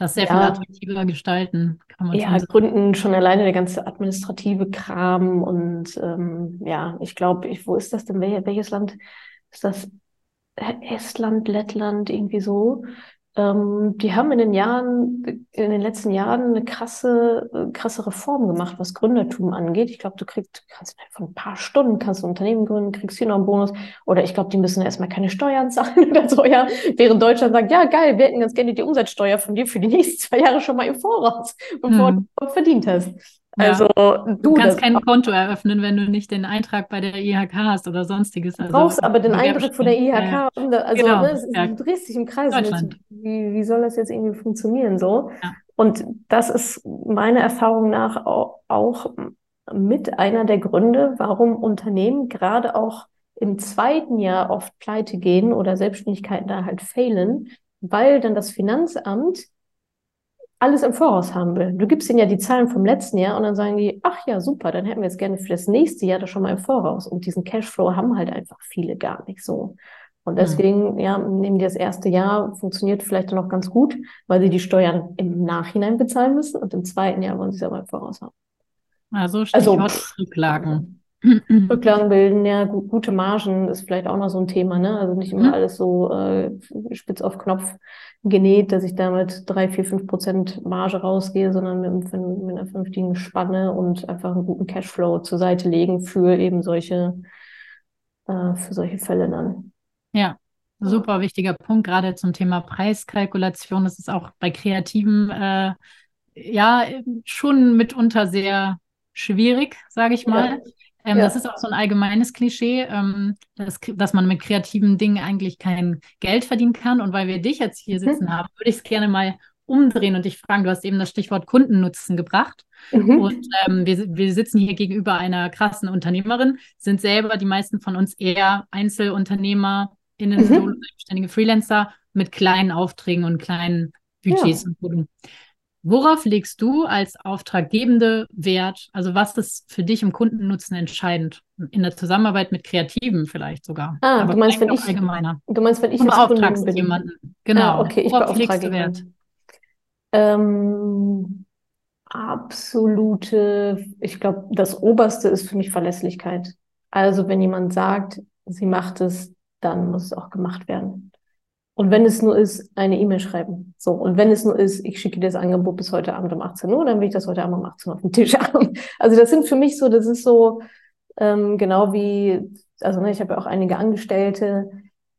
das sehr ja. viel attraktiver gestalten. ja, schon Gründen schon alleine der ganze administrative Kram und ähm, ja, ich glaube, wo ist das denn? welches Land ist das? Estland, Lettland, irgendwie so. Ähm, die haben in den Jahren, in den letzten Jahren eine krasse, krasse Reform gemacht, was Gründertum angeht. Ich glaube, du kriegst, kannst von ein paar Stunden kannst du ein Unternehmen gründen, kriegst hier noch einen Bonus. Oder ich glaube, die müssen erstmal keine Steuern zahlen oder so, ja. Während Deutschland sagt, ja, geil, wir hätten ganz gerne die Umsatzsteuer von dir für die nächsten zwei Jahre schon mal im Voraus, bevor hm. du verdient hast. Also du, du kannst kein Konto eröffnen, wenn du nicht den Eintrag bei der IHK hast oder sonstiges. Also, du brauchst aber den Eintrag von der IHK. Ja. Also genau. ne, ja. du drehst dich im Kreis. Wie, wie soll das jetzt irgendwie funktionieren so? Ja. Und das ist meiner Erfahrung nach auch, auch mit einer der Gründe, warum Unternehmen gerade auch im zweiten Jahr oft pleite gehen oder Selbstständigkeiten da halt failen, weil dann das Finanzamt alles im Voraus haben will. Du gibst ihnen ja die Zahlen vom letzten Jahr und dann sagen die, ach ja, super, dann hätten wir jetzt gerne für das nächste Jahr das schon mal im Voraus. Und diesen Cashflow haben halt einfach viele gar nicht so. Und deswegen, mhm. ja, nehmen die das erste Jahr, funktioniert vielleicht dann auch ganz gut, weil sie die Steuern im Nachhinein bezahlen müssen und im zweiten Jahr wollen sie es aber im Voraus haben. Also Stichwort also, Rücklagen. Rücklagen bilden, ja, gute Margen ist vielleicht auch noch so ein Thema, ne? Also nicht immer mhm. alles so äh, spitz auf Knopf genäht, dass ich damit drei, vier, fünf Prozent Marge rausgehe, sondern mit, mit einer vernünftigen Spanne und einfach einen guten Cashflow zur Seite legen für eben solche, äh, für solche Fälle dann. Ja, super wichtiger Punkt, gerade zum Thema Preiskalkulation. Das ist auch bei Kreativen äh, ja schon mitunter sehr schwierig, sage ich mal. Ja. Ähm, ja. Das ist auch so ein allgemeines Klischee, ähm, dass, dass man mit kreativen Dingen eigentlich kein Geld verdienen kann. Und weil wir dich jetzt hier mhm. sitzen mhm. haben, würde ich es gerne mal umdrehen und dich fragen. Du hast eben das Stichwort Kundennutzen gebracht. Mhm. Und ähm, wir, wir sitzen hier gegenüber einer krassen Unternehmerin, sind selber die meisten von uns eher Einzelunternehmer, innen, mhm. selbstständige Freelancer mit kleinen Aufträgen und kleinen Budgets ja. und Produkten. Worauf legst du als Auftraggebende Wert? Also was ist für dich im Kundennutzen entscheidend? In der Zusammenarbeit mit Kreativen vielleicht sogar. Ah, Aber du meinst, wenn ich, allgemeiner. Du meinst, wenn ich beauftragst bin. jemanden. Genau. Ah, okay, ich Worauf legst du Wert? Ähm, absolute, ich glaube, das Oberste ist für mich Verlässlichkeit. Also wenn jemand sagt, sie macht es, dann muss es auch gemacht werden. Und wenn es nur ist, eine E-Mail schreiben. So. Und wenn es nur ist, ich schicke dir das Angebot bis heute Abend um 18 Uhr, dann will ich das heute Abend um 18 Uhr auf den Tisch haben. Also das sind für mich so, das ist so, ähm, genau wie, also ne, ich habe ja auch einige Angestellte,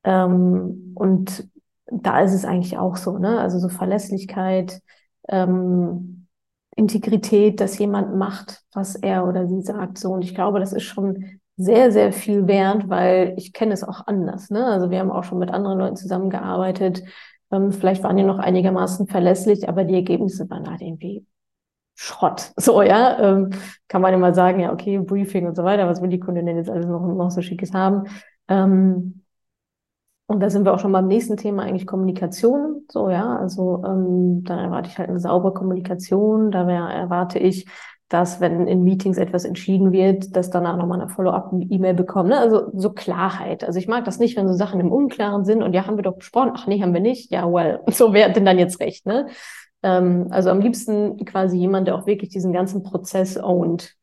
ähm, und da ist es eigentlich auch so, ne? Also so Verlässlichkeit, ähm, Integrität, dass jemand macht, was er oder sie sagt. So. Und ich glaube, das ist schon sehr, sehr viel wert, weil ich kenne es auch anders. Ne? Also wir haben auch schon mit anderen Leuten zusammengearbeitet. Ähm, vielleicht waren die noch einigermaßen verlässlich, aber die Ergebnisse waren halt irgendwie Schrott. So, ja. Ähm, kann man immer sagen, ja, okay, Briefing und so weiter, was will die Kundin denn jetzt alles noch, noch so Schickes haben? Ähm, und da sind wir auch schon beim nächsten Thema eigentlich Kommunikation. So, ja, also ähm, dann erwarte ich halt eine saubere Kommunikation. Da erwarte ich, dass, wenn in Meetings etwas entschieden wird, dass danach nochmal eine Follow-up-E-Mail bekommen. Ne? Also so Klarheit. Also ich mag das nicht, wenn so Sachen im Unklaren sind und ja, haben wir doch besprochen, ach nee, haben wir nicht. Ja, well, so wer hat denn dann jetzt recht, ne? Ähm, also am liebsten quasi jemand, der auch wirklich diesen ganzen Prozess ownt.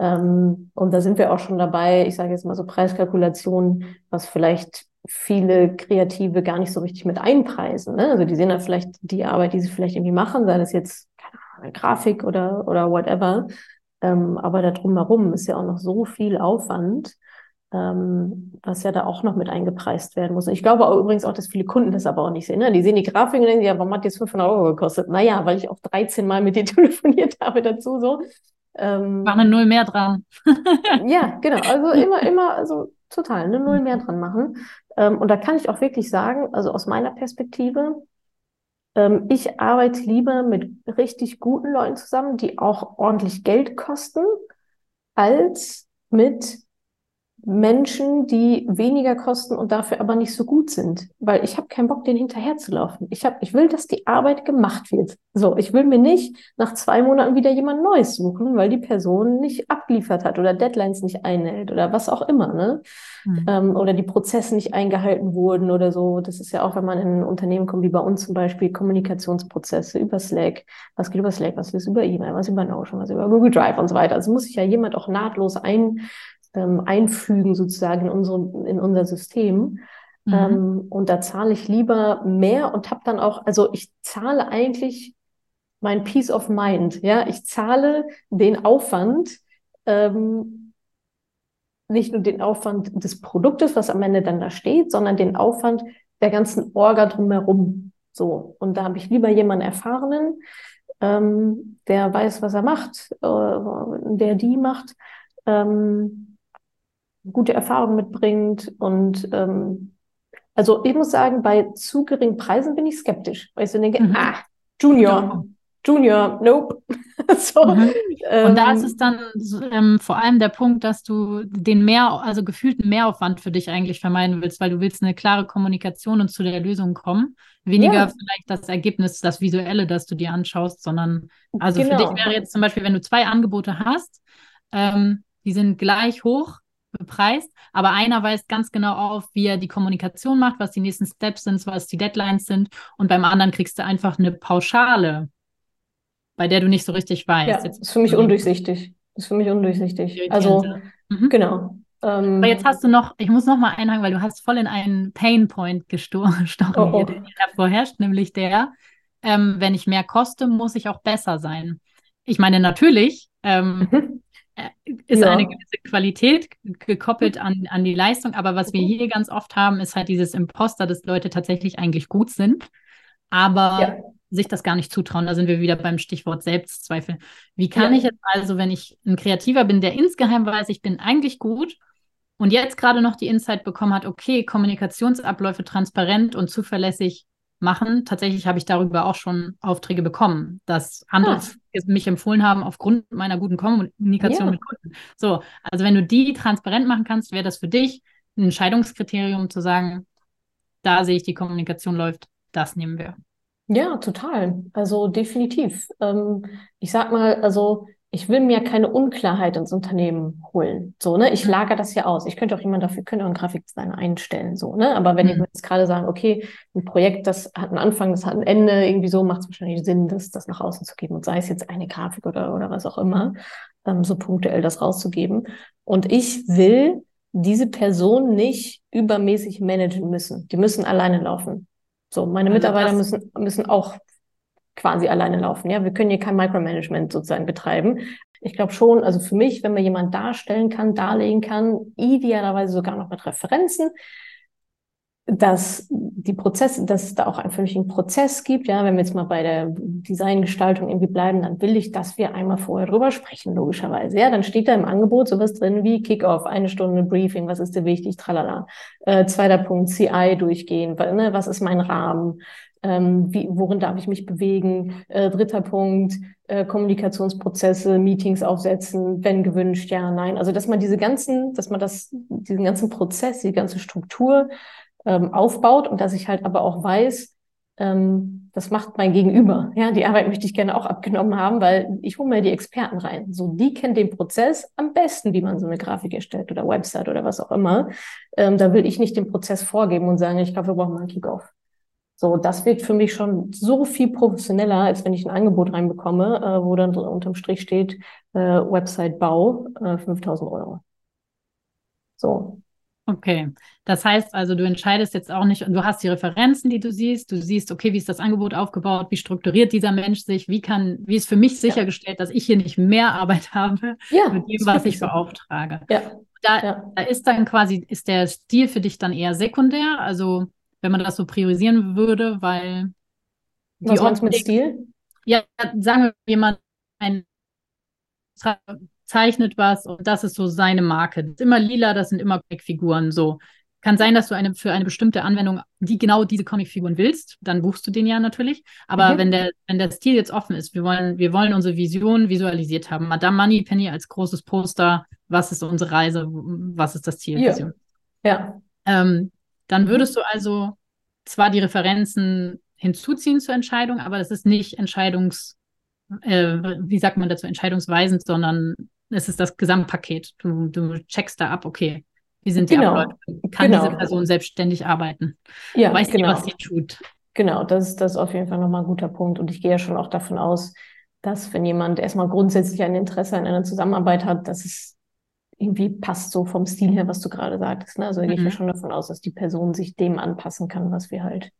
Ähm, und da sind wir auch schon dabei, ich sage jetzt mal so Preiskalkulationen, was vielleicht viele Kreative gar nicht so richtig mit einpreisen. Ne? Also die sehen dann vielleicht die Arbeit, die sie vielleicht irgendwie machen, sei das jetzt Grafik oder, oder whatever. Ähm, aber da drumherum ist ja auch noch so viel Aufwand, ähm, was ja da auch noch mit eingepreist werden muss. Und ich glaube auch, übrigens auch, dass viele Kunden das aber auch nicht sehen. Ne? Die sehen die Grafik und denken, ja, warum hat die jetzt 500 Euro gekostet? Naja, weil ich auch 13 Mal mit dir telefoniert habe dazu so. Ähm, War eine Null mehr dran. ja, genau. Also immer, immer, also total, eine Null mehr dran machen. Ähm, und da kann ich auch wirklich sagen, also aus meiner Perspektive, Ähm, ich arbeite lieber mit richtig guten Leuten zusammen, die auch ordentlich Geld kosten, als mit Menschen, die weniger kosten und dafür aber nicht so gut sind, weil ich habe keinen Bock, denen hinterherzulaufen. Ich hab, ich will, dass die Arbeit gemacht wird. So, ich will mir nicht nach zwei Monaten wieder jemand Neues suchen, weil die Person nicht abgeliefert hat oder Deadlines nicht einhält oder was auch immer, ne? Mhm. Ähm, oder die Prozesse nicht eingehalten wurden oder so. Das ist ja auch, wenn man in ein Unternehmen kommt, wie bei uns zum Beispiel, Kommunikationsprozesse über Slack. Was geht über Slack, was ist über E-Mail, was über Notion, was über Google Drive und so weiter. Also muss sich ja jemand auch nahtlos ein ähm, einfügen sozusagen in, unsere, in unser System. Mhm. Ähm, und da zahle ich lieber mehr und habe dann auch, also ich zahle eigentlich mein Peace of Mind. Ja, ich zahle den Aufwand, ähm, nicht nur den Aufwand des Produktes, was am Ende dann da steht, sondern den Aufwand der ganzen Orga drumherum. So. Und da habe ich lieber jemanden Erfahrenen, ähm, der weiß, was er macht, äh, der die macht, ähm, gute Erfahrungen mitbringt. Und ähm, also ich muss sagen, bei zu geringen Preisen bin ich skeptisch, weil ich so denke, mhm. ah, Junior. Junior, nope. so, mhm. ähm, und da ist es dann ähm, vor allem der Punkt, dass du den mehr, also gefühlten Mehraufwand für dich eigentlich vermeiden willst, weil du willst eine klare Kommunikation und zu der Lösung kommen. Weniger ja. vielleicht das Ergebnis, das Visuelle, das du dir anschaust, sondern also genau. für dich wäre jetzt zum Beispiel, wenn du zwei Angebote hast, ähm, die sind gleich hoch, bepreist, aber einer weiß ganz genau auf, wie er die Kommunikation macht, was die nächsten Steps sind, was die Deadlines sind und beim anderen kriegst du einfach eine Pauschale, bei der du nicht so richtig weißt. Ja, ist für mich undurchsichtig. Ist für mich undurchsichtig. Also, mhm. genau. Ähm, aber jetzt hast du noch, ich muss noch mal einhaken, weil du hast voll in einen Painpoint gestochen, oh, oh. der davor herrscht, nämlich der, ähm, wenn ich mehr koste, muss ich auch besser sein. Ich meine, natürlich, ähm, mhm. Ist ja. eine gewisse Qualität gekoppelt an, an die Leistung. Aber was wir hier ganz oft haben, ist halt dieses Imposter, dass Leute tatsächlich eigentlich gut sind, aber ja. sich das gar nicht zutrauen. Da sind wir wieder beim Stichwort Selbstzweifel. Wie kann ja. ich jetzt also, wenn ich ein Kreativer bin, der insgeheim weiß, ich bin eigentlich gut und jetzt gerade noch die Insight bekommen hat, okay, Kommunikationsabläufe transparent und zuverlässig machen. Tatsächlich habe ich darüber auch schon Aufträge bekommen, dass andere ah. mich empfohlen haben aufgrund meiner guten Kommunikation ja. mit Kunden. So, also wenn du die transparent machen kannst, wäre das für dich ein Entscheidungskriterium zu sagen, da sehe ich, die Kommunikation läuft, das nehmen wir. Ja, total. Also definitiv. Ähm, ich sag mal, also ich will mir keine Unklarheit ins Unternehmen holen. So, ne? Ich mhm. lager das ja aus. Ich könnte auch jemand dafür, könnte auch einen Grafikdesigner einstellen. So, ne? Aber wenn mhm. ich jetzt gerade sagen, okay, ein Projekt, das hat einen Anfang, das hat ein Ende, irgendwie so, macht es wahrscheinlich Sinn, das, das nach außen zu geben. Und sei es jetzt eine Grafik oder, oder was auch immer, ähm, so punktuell das rauszugeben. Und ich will diese Person nicht übermäßig managen müssen. Die müssen alleine laufen. So, meine also Mitarbeiter müssen, müssen auch quasi alleine laufen. Ja, wir können hier kein Micromanagement sozusagen betreiben. Ich glaube schon, also für mich, wenn mir jemand darstellen kann, darlegen kann, idealerweise sogar noch mit Referenzen, dass die Prozesse, dass es da auch einen vernünftigen Prozess gibt. Ja, wenn wir jetzt mal bei der Designgestaltung irgendwie bleiben, dann will ich, dass wir einmal vorher drüber sprechen, logischerweise. Ja, dann steht da im Angebot sowas drin wie Kickoff, eine Stunde Briefing, was ist dir wichtig, tralala. Äh, zweiter Punkt, CI durchgehen, ne, was ist mein Rahmen? Ähm, wie, worin darf ich mich bewegen. Äh, dritter Punkt, äh, Kommunikationsprozesse, Meetings aufsetzen, wenn gewünscht, ja, nein. Also dass man diese ganzen, dass man das, diesen ganzen Prozess, die ganze Struktur ähm, aufbaut und dass ich halt aber auch weiß, ähm, das macht mein Gegenüber. Ja, die Arbeit möchte ich gerne auch abgenommen haben, weil ich hole mir die Experten rein. So, die kennen den Prozess am besten, wie man so eine Grafik erstellt oder Website oder was auch immer. Ähm, da will ich nicht den Prozess vorgeben und sagen, ich glaube, wir brauchen mal einen Kickoff. So, das wirkt für mich schon so viel professioneller, als wenn ich ein Angebot reinbekomme, äh, wo dann unterm Strich steht, äh, Website-Bau, äh, 5000 Euro. So. Okay, das heißt also, du entscheidest jetzt auch nicht, du hast die Referenzen, die du siehst, du siehst, okay, wie ist das Angebot aufgebaut, wie strukturiert dieser Mensch sich, wie kann, wie ist für mich sichergestellt, dass ich hier nicht mehr Arbeit habe ja, mit dem, was ich so. beauftrage. Ja. Da, ja. da ist dann quasi, ist der Stil für dich dann eher sekundär, also wenn man das so priorisieren würde, weil. Was meinst du mit Stil? Ja, sagen wir, jemand ein, zeichnet was und das ist so seine Marke. Das ist immer lila, das sind immer Figuren. So. Kann sein, dass du eine für eine bestimmte Anwendung die genau diese Comicfiguren willst, dann buchst du den ja natürlich. Aber mhm. wenn der wenn der Stil jetzt offen ist, wir wollen wir wollen unsere Vision visualisiert haben. Madame Moneypenny als großes Poster. Was ist unsere Reise? Was ist das Ziel? Ja. ja. Ähm, dann würdest du also zwar die Referenzen hinzuziehen zur Entscheidung, aber das ist nicht Entscheidungs äh, wie sagt man dazu, entscheidungsweisend, sondern es ist das Gesamtpaket. Du, du checkst da ab, okay, wie sind die genau. Abläufe? Kann genau. diese Person selbstständig arbeiten? Ja, Weiß genau. was sie tut? Genau, das ist, das ist auf jeden Fall nochmal ein guter Punkt. Und ich gehe ja schon auch davon aus, dass wenn jemand erstmal grundsätzlich ein Interesse an einer Zusammenarbeit hat, dass es irgendwie passt so vom Stil her, was du gerade sagtest. Ne? Also mhm. gehe ich ja mhm. schon davon aus, dass die Person sich dem anpassen kann, was wir halt,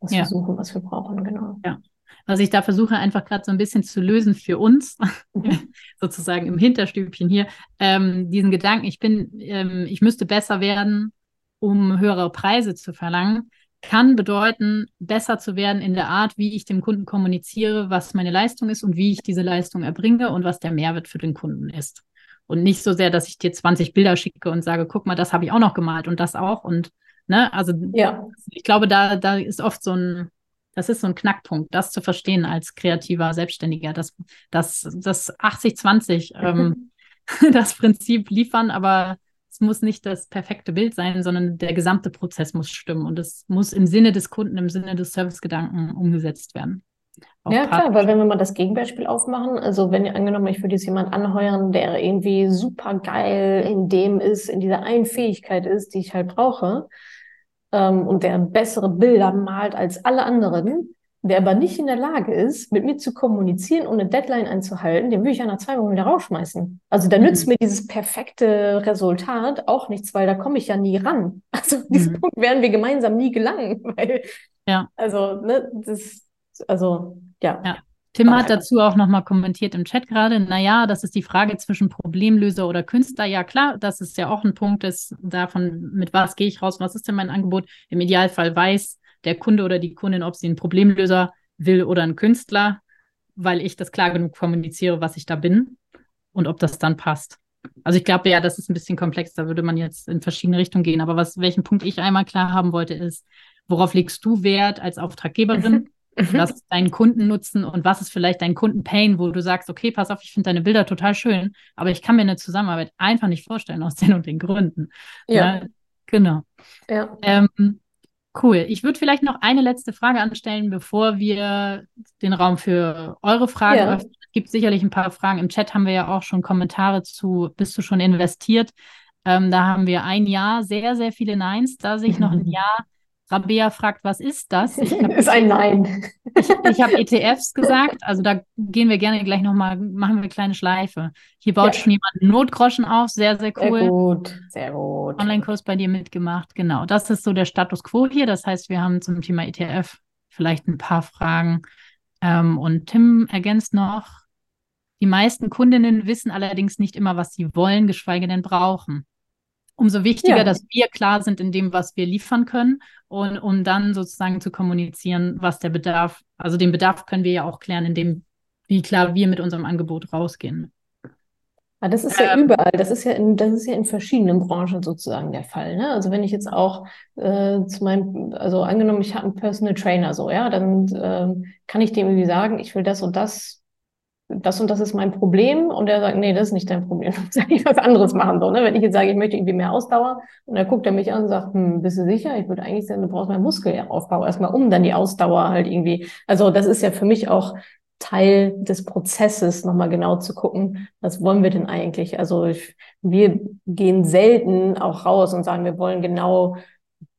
was ja. wir suchen, was wir brauchen, genau. Ja was ich da versuche einfach gerade so ein bisschen zu lösen für uns, mhm. sozusagen im Hinterstübchen hier, ähm, diesen Gedanken, ich bin, ähm, ich müsste besser werden, um höhere Preise zu verlangen, kann bedeuten, besser zu werden in der Art, wie ich dem Kunden kommuniziere, was meine Leistung ist und wie ich diese Leistung erbringe und was der Mehrwert für den Kunden ist. Und nicht so sehr, dass ich dir 20 Bilder schicke und sage, guck mal, das habe ich auch noch gemalt und das auch. Und ne, also ja. ich glaube, da, da ist oft so ein, das ist so ein Knackpunkt, das zu verstehen als kreativer Selbstständiger, dass das, das 80-20 ähm, das Prinzip liefern, aber es muss nicht das perfekte Bild sein, sondern der gesamte Prozess muss stimmen und es muss im Sinne des Kunden, im Sinne des Servicegedanken umgesetzt werden. Ja, klar, weil wenn wir mal das Gegenbeispiel aufmachen, also wenn ihr angenommen, ich würde jetzt jemand anheuern, der irgendwie super geil in dem ist, in dieser einen Fähigkeit ist, die ich halt brauche, ähm, und der bessere Bilder malt als alle anderen, der aber nicht in der Lage ist, mit mir zu kommunizieren und eine Deadline einzuhalten, den würde ich ja nach zwei Wochen wieder rausschmeißen. Also da mhm. nützt mir dieses perfekte Resultat auch nichts, weil da komme ich ja nie ran. Also an diesen mhm. Punkt werden wir gemeinsam nie gelangen, weil ja. also ne, das also ja. ja. Tim hat dazu auch nochmal kommentiert im Chat gerade, naja, das ist die Frage zwischen Problemlöser oder Künstler. Ja, klar, das ist ja auch ein Punkt ist davon, mit was gehe ich raus, was ist denn mein Angebot? Im Idealfall weiß der Kunde oder die Kundin, ob sie einen Problemlöser will oder einen Künstler, weil ich das klar genug kommuniziere, was ich da bin und ob das dann passt. Also ich glaube ja, das ist ein bisschen komplex, da würde man jetzt in verschiedene Richtungen gehen. Aber was, welchen Punkt ich einmal klar haben wollte, ist, worauf legst du Wert als Auftraggeberin? Mhm. Was ist dein Kundennutzen und was ist vielleicht dein Kundenpain, wo du sagst, okay, pass auf, ich finde deine Bilder total schön, aber ich kann mir eine Zusammenarbeit einfach nicht vorstellen aus den und den Gründen. Ja. ja genau. Ja. Ähm, cool. Ich würde vielleicht noch eine letzte Frage anstellen, bevor wir den Raum für eure Fragen ja. öffnen. Es gibt sicherlich ein paar Fragen. Im Chat haben wir ja auch schon Kommentare zu, bist du schon investiert? Ähm, da haben wir ein Jahr sehr, sehr viele Neins. Da sehe ich noch ein Jahr Rabea fragt, was ist das? Ist ein Nein. Ich, ich habe ETFs gesagt, also da gehen wir gerne gleich nochmal, machen wir eine kleine Schleife. Hier baut ja. schon jemand einen Notgroschen auf, sehr, sehr cool. Sehr gut, sehr gut. Online-Kurs bei dir mitgemacht, genau. Das ist so der Status quo hier. Das heißt, wir haben zum Thema ETF vielleicht ein paar Fragen. Ähm, und Tim ergänzt noch, die meisten Kundinnen wissen allerdings nicht immer, was sie wollen, geschweige denn brauchen umso wichtiger, ja. dass wir klar sind in dem, was wir liefern können und um dann sozusagen zu kommunizieren, was der Bedarf, also den Bedarf können wir ja auch klären, indem, wie klar wir mit unserem Angebot rausgehen. Aber das ist ja ähm, überall, das ist ja in, das ist ja in verschiedenen Branchen sozusagen der Fall. Ne? Also wenn ich jetzt auch äh, zu meinem, also angenommen, ich habe einen Personal Trainer so, ja, dann äh, kann ich dem irgendwie sagen, ich will das und das das und das ist mein Problem und er sagt, nee, das ist nicht dein Problem, du musst eigentlich was anderes machen. So, ne? Wenn ich jetzt sage, ich möchte irgendwie mehr Ausdauer und dann guckt er mich an und sagt, hm, bist du sicher? Ich würde eigentlich sagen, du brauchst mehr Muskelaufbau erstmal, um dann die Ausdauer halt irgendwie, also das ist ja für mich auch Teil des Prozesses, nochmal genau zu gucken, was wollen wir denn eigentlich? Also ich, wir gehen selten auch raus und sagen, wir wollen genau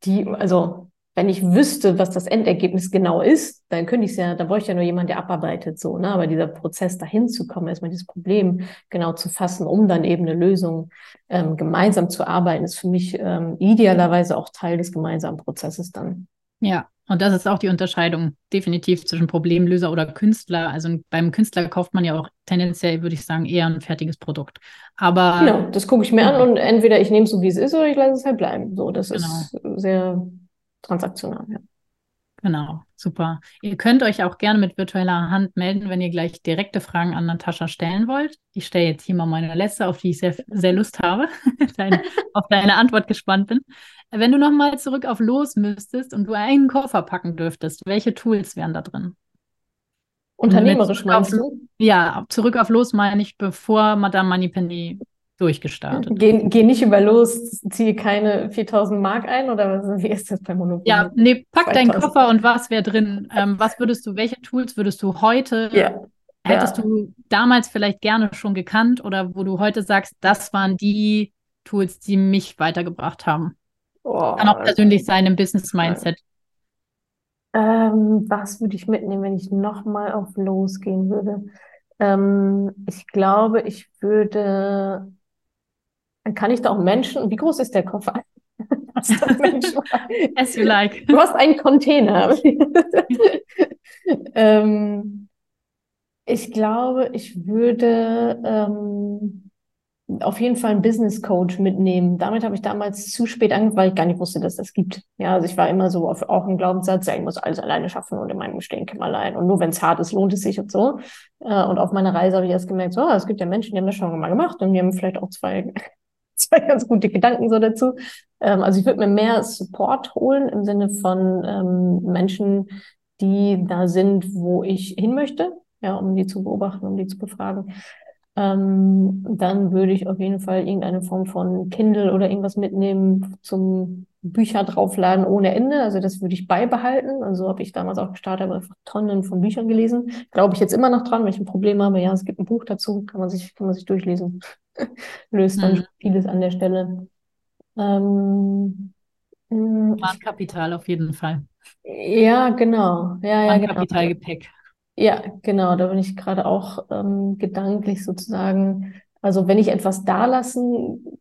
die, also wenn ich wüsste, was das Endergebnis genau ist, dann könnte ich es ja, da bräuchte ich ja nur jemand, der abarbeitet, so, ne? Aber dieser Prozess dahin zu kommen, erstmal dieses Problem genau zu fassen, um dann eben eine Lösung ähm, gemeinsam zu arbeiten, ist für mich ähm, idealerweise auch Teil des gemeinsamen Prozesses dann. Ja, und das ist auch die Unterscheidung definitiv zwischen Problemlöser oder Künstler. Also beim Künstler kauft man ja auch tendenziell, würde ich sagen, eher ein fertiges Produkt. Aber genau, das gucke ich mir ja. an und entweder ich nehme es so, wie es ist, oder ich lasse es halt bleiben. So, das genau. ist sehr transaktional, ja. Genau, super. Ihr könnt euch auch gerne mit virtueller Hand melden, wenn ihr gleich direkte Fragen an Natascha stellen wollt. Ich stelle jetzt hier mal meine letzte, auf die ich sehr, sehr Lust habe, deine, auf deine Antwort gespannt bin. Wenn du nochmal zurück auf Los müsstest und du einen Koffer packen dürftest, welche Tools wären da drin? Unternehmerisch meinst du? Ja, zurück auf Los meine ich, bevor Madame Moneypenny durchgestartet. Geh, geh nicht über los, ziehe keine 4000 Mark ein oder wie ist das bei Monopoly? Ja, nee, pack deinen Koffer und was wäre drin? Ähm, was würdest du, welche Tools würdest du heute, ja. hättest ja. du damals vielleicht gerne schon gekannt oder wo du heute sagst, das waren die Tools, die mich weitergebracht haben? Oh, Kann auch persönlich sein im Business-Mindset. Ähm, was würde ich mitnehmen, wenn ich nochmal auf losgehen würde? Ähm, ich glaube, ich würde dann kann ich da auch Menschen, wie groß ist der Koffer? As you like. Du hast einen Container. ähm, ich glaube, ich würde ähm, auf jeden Fall einen Business Coach mitnehmen. Damit habe ich damals zu spät angefangen, weil ich gar nicht wusste, dass das gibt. Ja, also ich war immer so auf auch ein Glaubenssatz, ja, ich muss alles alleine schaffen und in meinem allein. Und nur wenn es hart ist, lohnt es sich und so. Äh, und auf meiner Reise habe ich erst gemerkt, so, es gibt ja Menschen, die haben das schon mal gemacht und die haben vielleicht auch zwei ganz gute Gedanken so dazu. Ähm, also ich würde mir mehr Support holen im Sinne von ähm, Menschen, die da sind, wo ich hin möchte, ja, um die zu beobachten, um die zu befragen. Ähm, dann würde ich auf jeden Fall irgendeine Form von Kindle oder irgendwas mitnehmen zum Bücher draufladen ohne Ende. Also das würde ich beibehalten. Also habe ich damals auch gestartet, habe einfach Tonnen von Büchern gelesen. Glaube ich jetzt immer noch dran, wenn ich ein Problem habe. Ja, es gibt ein Buch dazu, kann man sich, kann man sich durchlesen. Löst dann mhm. vieles an der Stelle. Ähm, Marktkapital auf jeden Fall. Ja, genau. Ja, ja, genau. Kapitalgepäck. Ja, genau, da bin ich gerade auch ähm, gedanklich sozusagen. Also wenn ich etwas da lassen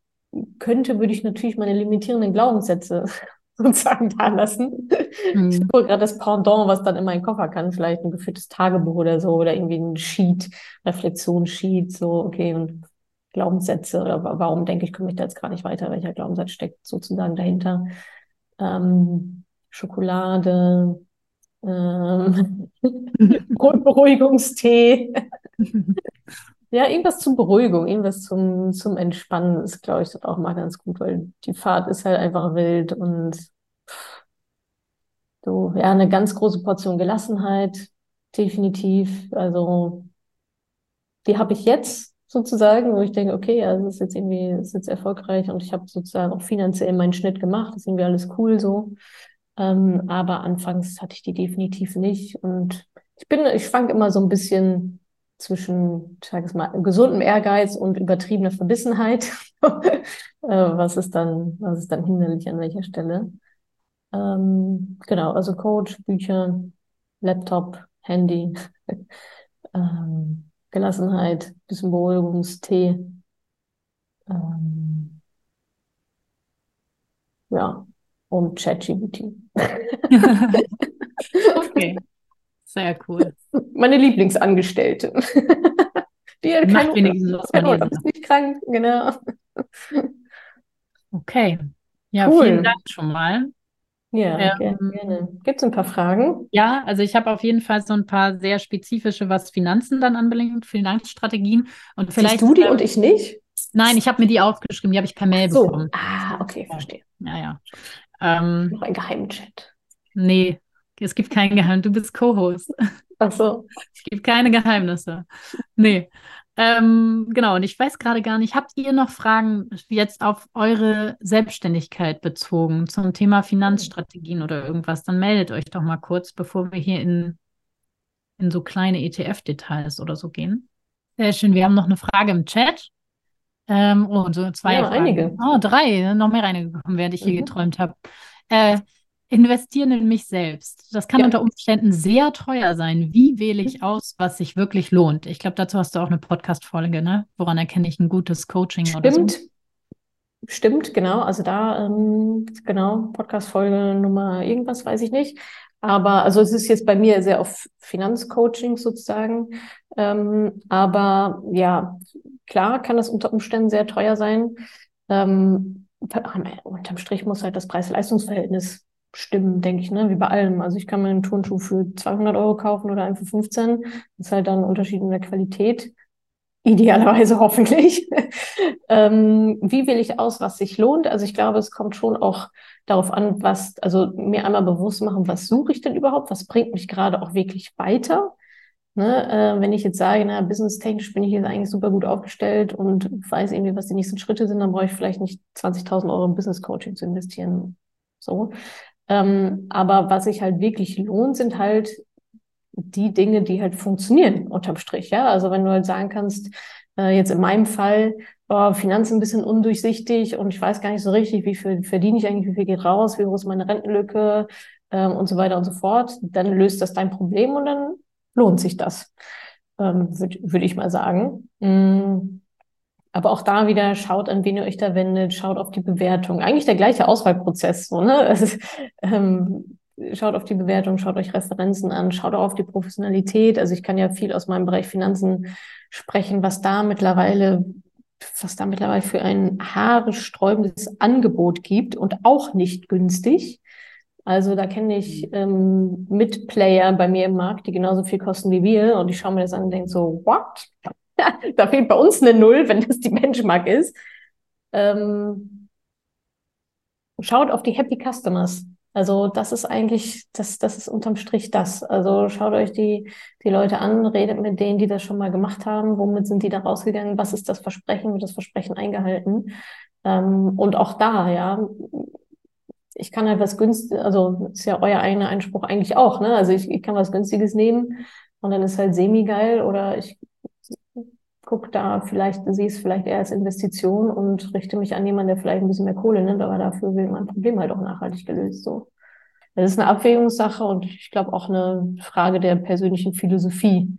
könnte, würde ich natürlich meine limitierenden Glaubenssätze sozusagen da lassen. Mhm. Ich suche gerade das Pendant, was dann in meinen Koffer kann, vielleicht ein geführtes Tagebuch oder so oder irgendwie ein Sheet, Reflexionssheet, so, okay, und Glaubenssätze oder warum denke ich, komme ich da jetzt gar nicht weiter, welcher Glaubenssatz steckt sozusagen dahinter. Ähm, Schokolade, ähm, Beruhigungstee. ja, irgendwas zur Beruhigung, irgendwas zum, zum Entspannen ist, glaube ich, auch mal ganz gut, weil die Fahrt ist halt einfach wild und so, ja, eine ganz große Portion Gelassenheit, definitiv. Also, die habe ich jetzt sozusagen, wo ich denke, okay, also das ist jetzt irgendwie, ist jetzt erfolgreich und ich habe sozusagen auch finanziell meinen Schnitt gemacht, ist irgendwie alles cool so. Ähm, aber anfangs hatte ich die definitiv nicht. Und ich bin, ich schwank immer so ein bisschen zwischen, ich sage es mal, gesundem Ehrgeiz und übertriebener Verbissenheit. äh, was ist dann, was ist dann hinderlich an welcher Stelle? Ähm, genau, also Coach, Bücher, Laptop, Handy, ähm, Gelassenheit, bisschen Beruhigungstee. Ähm, ja, und ChatGPT. okay, sehr cool. Meine Lieblingsangestellte. Die hat Macht wenigstens was genau, ist nicht krank, genau. Okay. Ja, cool. vielen Dank schon mal. Ja, ähm, gerne, gerne. Gibt es ein paar Fragen? Ja, also ich habe auf jeden Fall so ein paar sehr spezifische, was Finanzen dann anbelangt, Finanzstrategien. Und vielleicht. Du die und ich nicht? Nein, ich habe mir die aufgeschrieben, die habe ich per Mail so. bekommen. Ah, okay, verstehe. Ja, ja. Ähm, Noch ein Geheimchat. Nee, es gibt kein Geheimnis. Du bist Co-Host. Ach so. Es gibt keine Geheimnisse. Nee. Ähm, genau, und ich weiß gerade gar nicht, habt ihr noch Fragen jetzt auf eure Selbstständigkeit bezogen zum Thema Finanzstrategien oder irgendwas? Dann meldet euch doch mal kurz, bevor wir hier in, in so kleine ETF-Details oder so gehen. Sehr schön, wir haben noch eine Frage im Chat. Ähm, oh, so zwei. Ja, einige. Oh, drei, noch mehr reingekommen, während ich hier mhm. geträumt habe. Äh, investieren in mich selbst. Das kann ja. unter Umständen sehr teuer sein. Wie wähle ich aus, was sich wirklich lohnt? Ich glaube, dazu hast du auch eine Podcast-Folge, ne? Woran erkenne ich ein gutes Coaching Stimmt. oder so? Stimmt, genau. Also da, ähm, genau, Podcast-Folge Nummer irgendwas, weiß ich nicht. Aber also es ist jetzt bei mir sehr auf Finanzcoaching sozusagen. Ähm, aber ja, Klar kann das unter Umständen sehr teuer sein. Ähm, unterm Strich muss halt das Preis-Leistungs-Verhältnis stimmen, denke ich, ne? wie bei allem. Also ich kann mir einen Turnschuh für 200 Euro kaufen oder einen für 15. Das ist halt dann ein Unterschied in der Qualität. Idealerweise hoffentlich. ähm, wie wähle ich aus, was sich lohnt? Also ich glaube, es kommt schon auch darauf an, was, also mir einmal bewusst machen, was suche ich denn überhaupt? Was bringt mich gerade auch wirklich weiter? Ne, äh, wenn ich jetzt sage, na, business-technisch bin ich jetzt eigentlich super gut aufgestellt und weiß irgendwie, was die nächsten Schritte sind, dann brauche ich vielleicht nicht 20.000 Euro in Business-Coaching zu investieren. So. Ähm, aber was sich halt wirklich lohnt, sind halt die Dinge, die halt funktionieren unterm Strich. Ja, also wenn du halt sagen kannst, äh, jetzt in meinem Fall, oh, Finanzen ein bisschen undurchsichtig und ich weiß gar nicht so richtig, wie viel verdiene ich eigentlich, wie viel geht raus, wie groß ist meine Rentenlücke ähm, und so weiter und so fort, dann löst das dein Problem und dann lohnt sich das, ähm, würde würd ich mal sagen. Mm. Aber auch da wieder schaut, an wen ihr euch da wendet, schaut auf die Bewertung. Eigentlich der gleiche Auswahlprozess, so, ne? Also, ähm, schaut auf die Bewertung, schaut euch Referenzen an, schaut auch auf die Professionalität. Also ich kann ja viel aus meinem Bereich Finanzen sprechen, was da mittlerweile, was da mittlerweile für ein haaresträubendes Angebot gibt und auch nicht günstig. Also da kenne ich ähm, Mitplayer bei mir im Markt, die genauso viel kosten wie wir und ich schaue mir das an und denke so, what? da fehlt bei uns eine Null, wenn das die Benchmark ist. Ähm, schaut auf die Happy Customers. Also das ist eigentlich, das, das ist unterm Strich das. Also schaut euch die, die Leute an, redet mit denen, die das schon mal gemacht haben, womit sind die da rausgegangen, was ist das Versprechen, wird das Versprechen eingehalten. Ähm, und auch da, ja, ich kann halt was günstiges, also ist ja euer eigener Einspruch eigentlich auch, ne? Also ich, ich kann was Günstiges nehmen und dann ist halt semi-geil oder ich gucke da vielleicht, sehe es vielleicht eher als Investition und richte mich an jemanden, der vielleicht ein bisschen mehr Kohle nimmt, aber dafür will mein Problem halt auch nachhaltig gelöst. So. Das ist eine Abwägungssache und ich glaube auch eine Frage der persönlichen Philosophie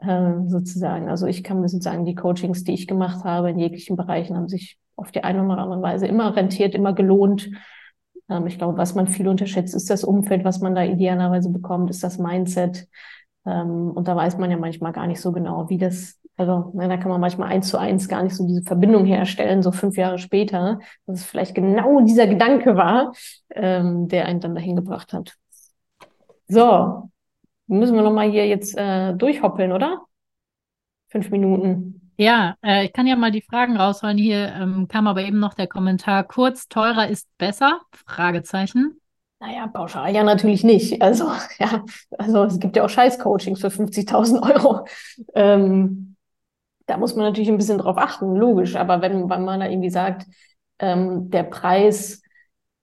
äh, sozusagen. Also ich kann mir sozusagen die Coachings, die ich gemacht habe in jeglichen Bereichen, haben sich auf die eine oder andere Weise immer rentiert, immer gelohnt. Ähm, ich glaube, was man viel unterschätzt, ist das Umfeld, was man da idealerweise bekommt, ist das Mindset. Ähm, und da weiß man ja manchmal gar nicht so genau, wie das also na, da kann man manchmal eins zu eins gar nicht so diese Verbindung herstellen, so fünf Jahre später, dass es vielleicht genau dieser Gedanke war, ähm, der einen dann dahin gebracht hat. So, müssen wir nochmal hier jetzt äh, durchhoppeln, oder? Fünf Minuten. Ja, äh, ich kann ja mal die Fragen rausholen. Hier ähm, kam aber eben noch der Kommentar, kurz, teurer ist besser? Fragezeichen. Naja, pauschal ja natürlich nicht. Also, ja, also es gibt ja auch Scheiß-Coachings für 50.000 Euro. Ähm, da muss man natürlich ein bisschen drauf achten, logisch. Aber wenn, wenn man da irgendwie sagt, ähm, der Preis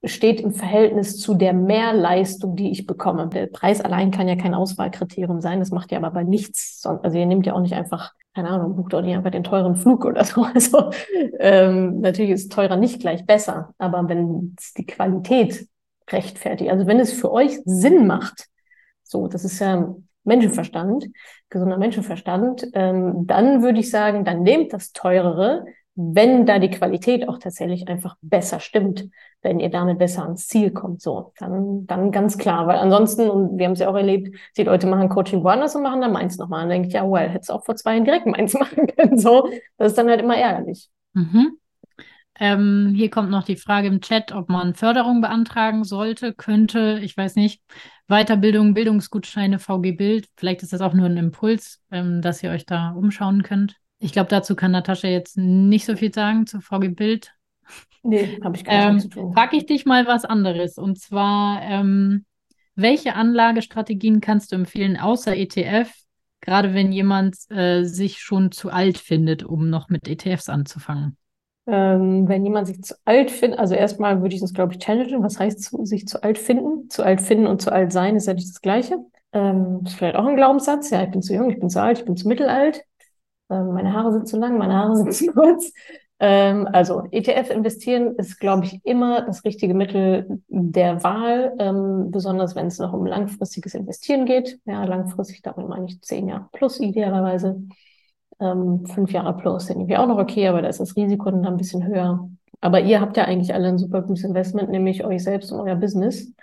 steht im Verhältnis zu der Mehrleistung, die ich bekomme. Der Preis allein kann ja kein Auswahlkriterium sein. Das macht ja aber bei nichts. Also ihr nehmt ja auch nicht einfach, keine Ahnung, bucht auch nicht einfach den teuren Flug oder so. Also ähm, natürlich ist teurer nicht gleich besser. Aber wenn es die Qualität rechtfertigt, also wenn es für euch Sinn macht, so, das ist ja Menschenverstand, gesunder Menschenverstand, ähm, dann würde ich sagen, dann nehmt das teurere, wenn da die Qualität auch tatsächlich einfach besser stimmt, wenn ihr damit besser ans Ziel kommt, so, dann, dann ganz klar, weil ansonsten, und wir haben es ja auch erlebt, die Leute machen Coaching woanders und machen dann meins nochmal und denke ich, ja, well, hättest auch vor zwei Jahren direkt meins machen können, so, das ist dann halt immer ärgerlich. Mhm. Ähm, hier kommt noch die Frage im Chat, ob man Förderung beantragen sollte, könnte, ich weiß nicht. Weiterbildung, Bildungsgutscheine, VG Bild. Vielleicht ist das auch nur ein Impuls, ähm, dass ihr euch da umschauen könnt. Ich glaube, dazu kann Natascha jetzt nicht so viel sagen zu VG Bild. Nee, habe ich gar nicht ähm, zu tun. Frage ich dich mal was anderes. Und zwar, ähm, welche Anlagestrategien kannst du empfehlen, außer ETF, gerade wenn jemand äh, sich schon zu alt findet, um noch mit ETFs anzufangen? Ähm, wenn jemand sich zu alt findet, also erstmal würde ich das, glaube ich, challengen. Was heißt zu, sich zu alt finden? Zu alt finden und zu alt sein ist ja nicht das Gleiche. Ähm, ist vielleicht auch ein Glaubenssatz. Ja, ich bin zu jung, ich bin zu alt, ich bin zu mittelalt. Ähm, meine Haare sind zu lang, meine Haare sind zu kurz. Ähm, also ETF investieren ist, glaube ich, immer das richtige Mittel der Wahl, ähm, besonders wenn es noch um langfristiges Investieren geht. Ja, langfristig, damit meine ich zehn Jahre plus idealerweise. Ähm, fünf Jahre plus sind irgendwie auch noch okay, aber da ist das Risiko dann ein bisschen höher. Aber ihr habt ja eigentlich alle ein super gutes Investment, nämlich euch selbst und euer Business.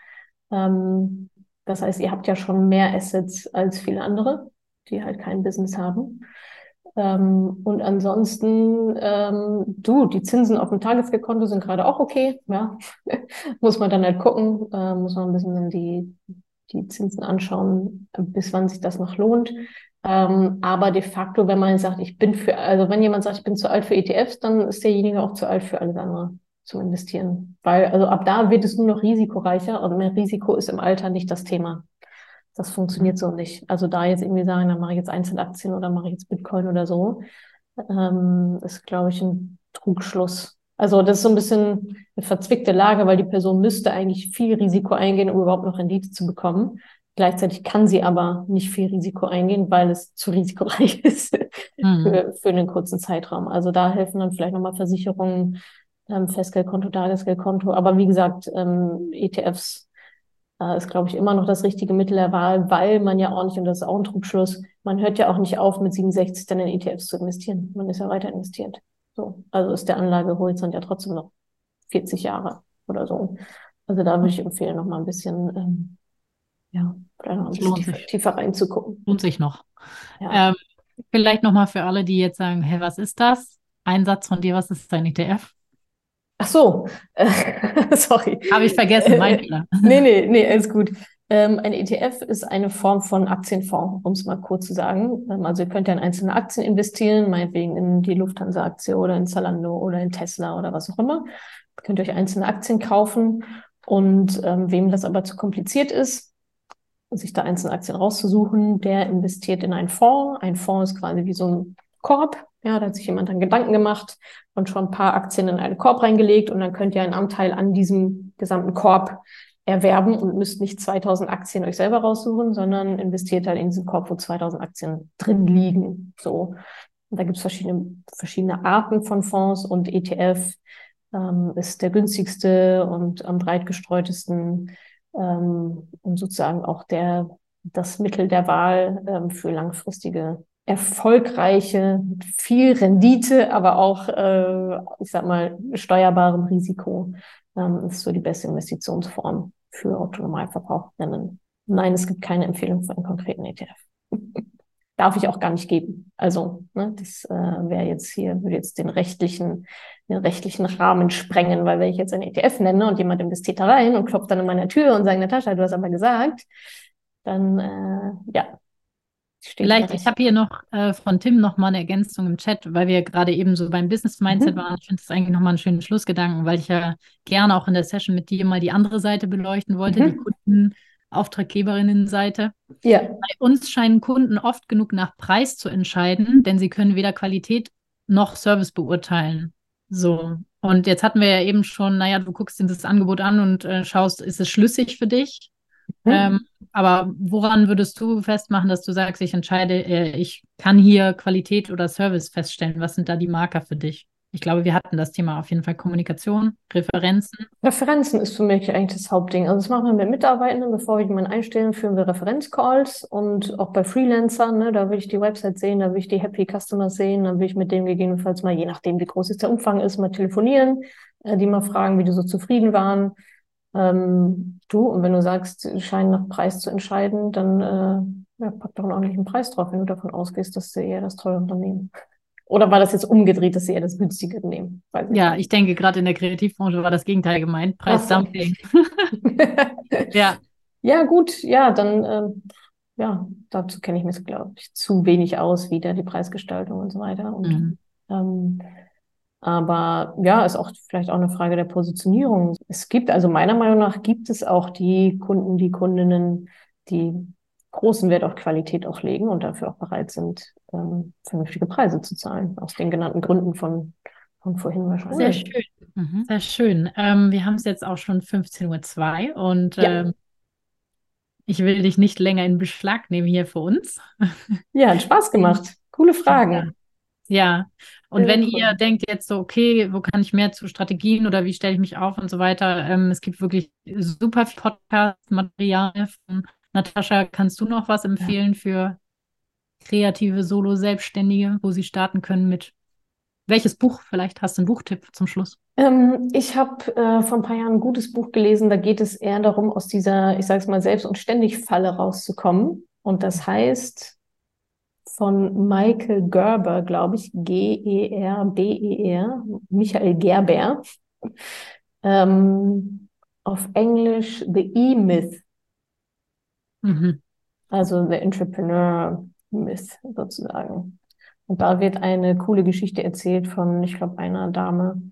Ähm, das heißt, ihr habt ja schon mehr Assets als viele andere, die halt kein Business haben. Ähm, und ansonsten, ähm, du, die Zinsen auf dem Tagesgeldkonto sind gerade auch okay. Ja, muss man dann halt gucken, äh, muss man ein bisschen die, die Zinsen anschauen, bis wann sich das noch lohnt. Ähm, aber de facto, wenn man sagt, ich bin für, also wenn jemand sagt, ich bin zu alt für ETFs, dann ist derjenige auch zu alt für alles andere zu investieren. Weil, also ab da wird es nur noch risikoreicher und mehr Risiko ist im Alter nicht das Thema. Das funktioniert so nicht. Also da jetzt irgendwie sagen, dann mache ich jetzt Einzelaktien oder mache ich jetzt Bitcoin oder so, ähm, ist, glaube ich, ein Trugschluss. Also das ist so ein bisschen eine verzwickte Lage, weil die Person müsste eigentlich viel Risiko eingehen, um überhaupt noch Rendite zu bekommen. Gleichzeitig kann sie aber nicht viel Risiko eingehen, weil es zu risikoreich ist mhm. für, für einen kurzen Zeitraum. Also da helfen dann vielleicht nochmal Versicherungen, ähm, Festgeldkonto, Tagesgeldkonto. Aber wie gesagt, ähm, ETFs äh, ist, glaube ich, immer noch das richtige Mittel der Wahl, weil man ja auch nicht, und das ist auch ein Trugschluss, man hört ja auch nicht auf, mit 67 dann in ETFs zu investieren. Man ist ja weiter investiert. So. Also ist der Anlagehorizont ja trotzdem noch 40 Jahre oder so. Also da würde ich empfehlen, noch mal ein bisschen, ähm, ja, vielleicht noch ein bisschen tiefer, tiefer, reinzugucken. Lohnt sich noch. Ja. Ähm, vielleicht noch mal für alle, die jetzt sagen, hey, was ist das? Ein Satz von dir, was ist dein ETF? Ach so, sorry. Habe ich vergessen, mein Fehler. nee, nee, nee, alles gut. Ähm, ein ETF ist eine Form von Aktienfonds, um es mal kurz zu sagen. Ähm, also ihr könnt ja in einzelne Aktien investieren, meinetwegen in die Lufthansa-Aktie oder in Zalando oder in Tesla oder was auch immer. Ihr könnt euch einzelne Aktien kaufen und ähm, wem das aber zu kompliziert ist, sich da einzelne Aktien rauszusuchen, der investiert in einen Fonds. Ein Fonds ist quasi wie so ein Korb. Ja, da hat sich jemand dann Gedanken gemacht und schon ein paar Aktien in einen Korb reingelegt und dann könnt ihr einen Anteil an diesem gesamten Korb erwerben und müsst nicht 2000 Aktien euch selber raussuchen, sondern investiert halt in diesen Korb, wo 2000 Aktien drin liegen. So. Und da gibt es verschiedene, verschiedene Arten von Fonds und ETF ähm, ist der günstigste und am breit gestreutesten ähm, und sozusagen auch der, das Mittel der Wahl ähm, für langfristige erfolgreiche, viel Rendite, aber auch, äh, ich sag mal, steuerbarem Risiko, ähm, ist so die beste Investitionsform für Autonomalverbraucherinnen. Nein, es gibt keine Empfehlung für einen konkreten ETF. Darf ich auch gar nicht geben. Also, ne, das äh, wäre jetzt hier, würde jetzt den rechtlichen, den rechtlichen Rahmen sprengen, weil wenn ich jetzt einen ETF nenne und jemand investiert da rein und klopft dann an meiner Tür und sagt, Natascha, du hast aber gesagt, dann äh, ja, Vielleicht, ich habe hier noch äh, von Tim noch mal eine Ergänzung im Chat, weil wir gerade eben so beim Business Mindset mhm. waren. Ich finde das eigentlich noch mal einen schönen Schlussgedanken, weil ich ja gerne auch in der Session mit dir mal die andere Seite beleuchten wollte, mhm. die Kunden, Auftraggeberinnen-Seite. Ja. Bei uns scheinen Kunden oft genug nach Preis zu entscheiden, denn sie können weder Qualität noch Service beurteilen. So. Und jetzt hatten wir ja eben schon, naja, du guckst dir das Angebot an und äh, schaust, ist es schlüssig für dich? Mhm. Ähm, aber woran würdest du festmachen, dass du sagst, ich entscheide, äh, ich kann hier Qualität oder Service feststellen? Was sind da die Marker für dich? Ich glaube, wir hatten das Thema auf jeden Fall Kommunikation, Referenzen. Referenzen ist für mich eigentlich das Hauptding. Also das machen wir mit Mitarbeitenden, bevor wir jemanden einstellen, führen wir Referenzcalls und auch bei Freelancern, ne, da will ich die Website sehen, da will ich die Happy Customers sehen, dann will ich mit dem gegebenenfalls mal, je nachdem wie groß jetzt der Umfang ist, mal telefonieren, äh, die mal fragen, wie die so zufrieden waren. Ähm, du, und wenn du sagst, scheinen nach Preis zu entscheiden, dann äh, ja, pack doch einen ordentlichen Preis drauf, wenn du davon ausgehst, dass sie eher das teure Unternehmen. Oder war das jetzt umgedreht, dass sie eher das günstige nehmen? ja, ich denke, gerade in der Kreativbranche war das Gegenteil gemeint. Preisdumping. ja. Ja, gut, ja, dann, ähm, ja, dazu kenne ich mich, glaube ich, zu wenig aus, wieder die Preisgestaltung und so weiter. Und mhm. ähm, aber ja, ist auch vielleicht auch eine Frage der Positionierung. Es gibt, also meiner Meinung nach gibt es auch die Kunden, die Kundinnen, die großen Wert auf Qualität auch legen und dafür auch bereit sind, ähm, vernünftige Preise zu zahlen. Aus den genannten Gründen von, von vorhin wahrscheinlich. Sehr schön. Mhm. Sehr schön. Ähm, wir haben es jetzt auch schon 15.02 Uhr und ja. ähm, ich will dich nicht länger in Beschlag nehmen hier für uns. Ja, hat Spaß gemacht. Coole Fragen. Ja, und wenn ihr denkt jetzt so, okay, wo kann ich mehr zu Strategien oder wie stelle ich mich auf und so weiter, ähm, es gibt wirklich super viel Podcast-Material von Natascha. Kannst du noch was empfehlen ja. für kreative Solo-Selbstständige, wo sie starten können mit welches Buch? Vielleicht hast du einen Buchtipp zum Schluss. Ähm, ich habe äh, vor ein paar Jahren ein gutes Buch gelesen. Da geht es eher darum, aus dieser, ich sage es mal, selbst und ständig Falle rauszukommen. Und das heißt von Michael Gerber, glaube ich, G-E-R-B-E-R, Michael Gerber. Ähm, auf Englisch The E-Myth. Mhm. Also The Entrepreneur Myth sozusagen. Und da wird eine coole Geschichte erzählt von, ich glaube, einer Dame,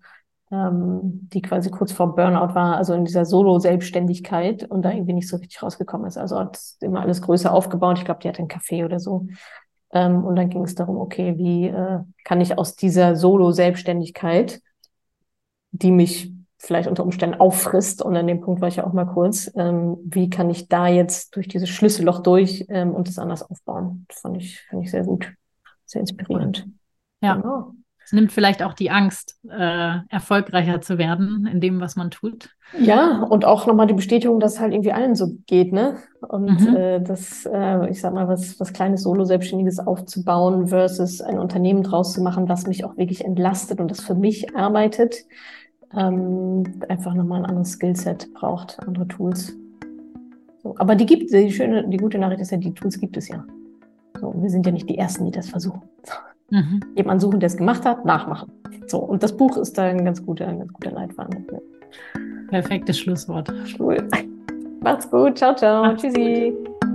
ähm, die quasi kurz vor Burnout war, also in dieser Solo-Selbstständigkeit und da irgendwie nicht so richtig rausgekommen ist. Also hat immer alles größer aufgebaut. Ich glaube, die hatte einen Café oder so. Ähm, und dann ging es darum, okay, wie äh, kann ich aus dieser Solo-Selbstständigkeit, die mich vielleicht unter Umständen auffrisst, und an dem Punkt war ich ja auch mal kurz, ähm, wie kann ich da jetzt durch dieses Schlüsselloch durch ähm, und das anders aufbauen? Das fand ich, fand ich sehr gut, sehr inspirierend. Ja. Genau. Es nimmt vielleicht auch die Angst, äh, erfolgreicher zu werden in dem, was man tut. Ja, und auch nochmal die Bestätigung, dass es halt irgendwie allen so geht, ne? Und mhm. äh, das, äh, ich sag mal, was, was kleines Solo-Selbstständiges aufzubauen versus ein Unternehmen draus zu machen, was mich auch wirklich entlastet und das für mich arbeitet, ähm, einfach nochmal ein anderes Skillset braucht, andere Tools. So, aber die gibt die schöne, die gute Nachricht ist ja, die Tools gibt es ja. So, wir sind ja nicht die Ersten, die das versuchen. Mhm. Jemanden suchen, der es gemacht hat, nachmachen. So, und das Buch ist da ein ganz guter, ein ganz guter Leitfaden. Perfektes Schlusswort. Cool. Macht's gut. Ciao, ciao. Macht's Tschüssi. Gut.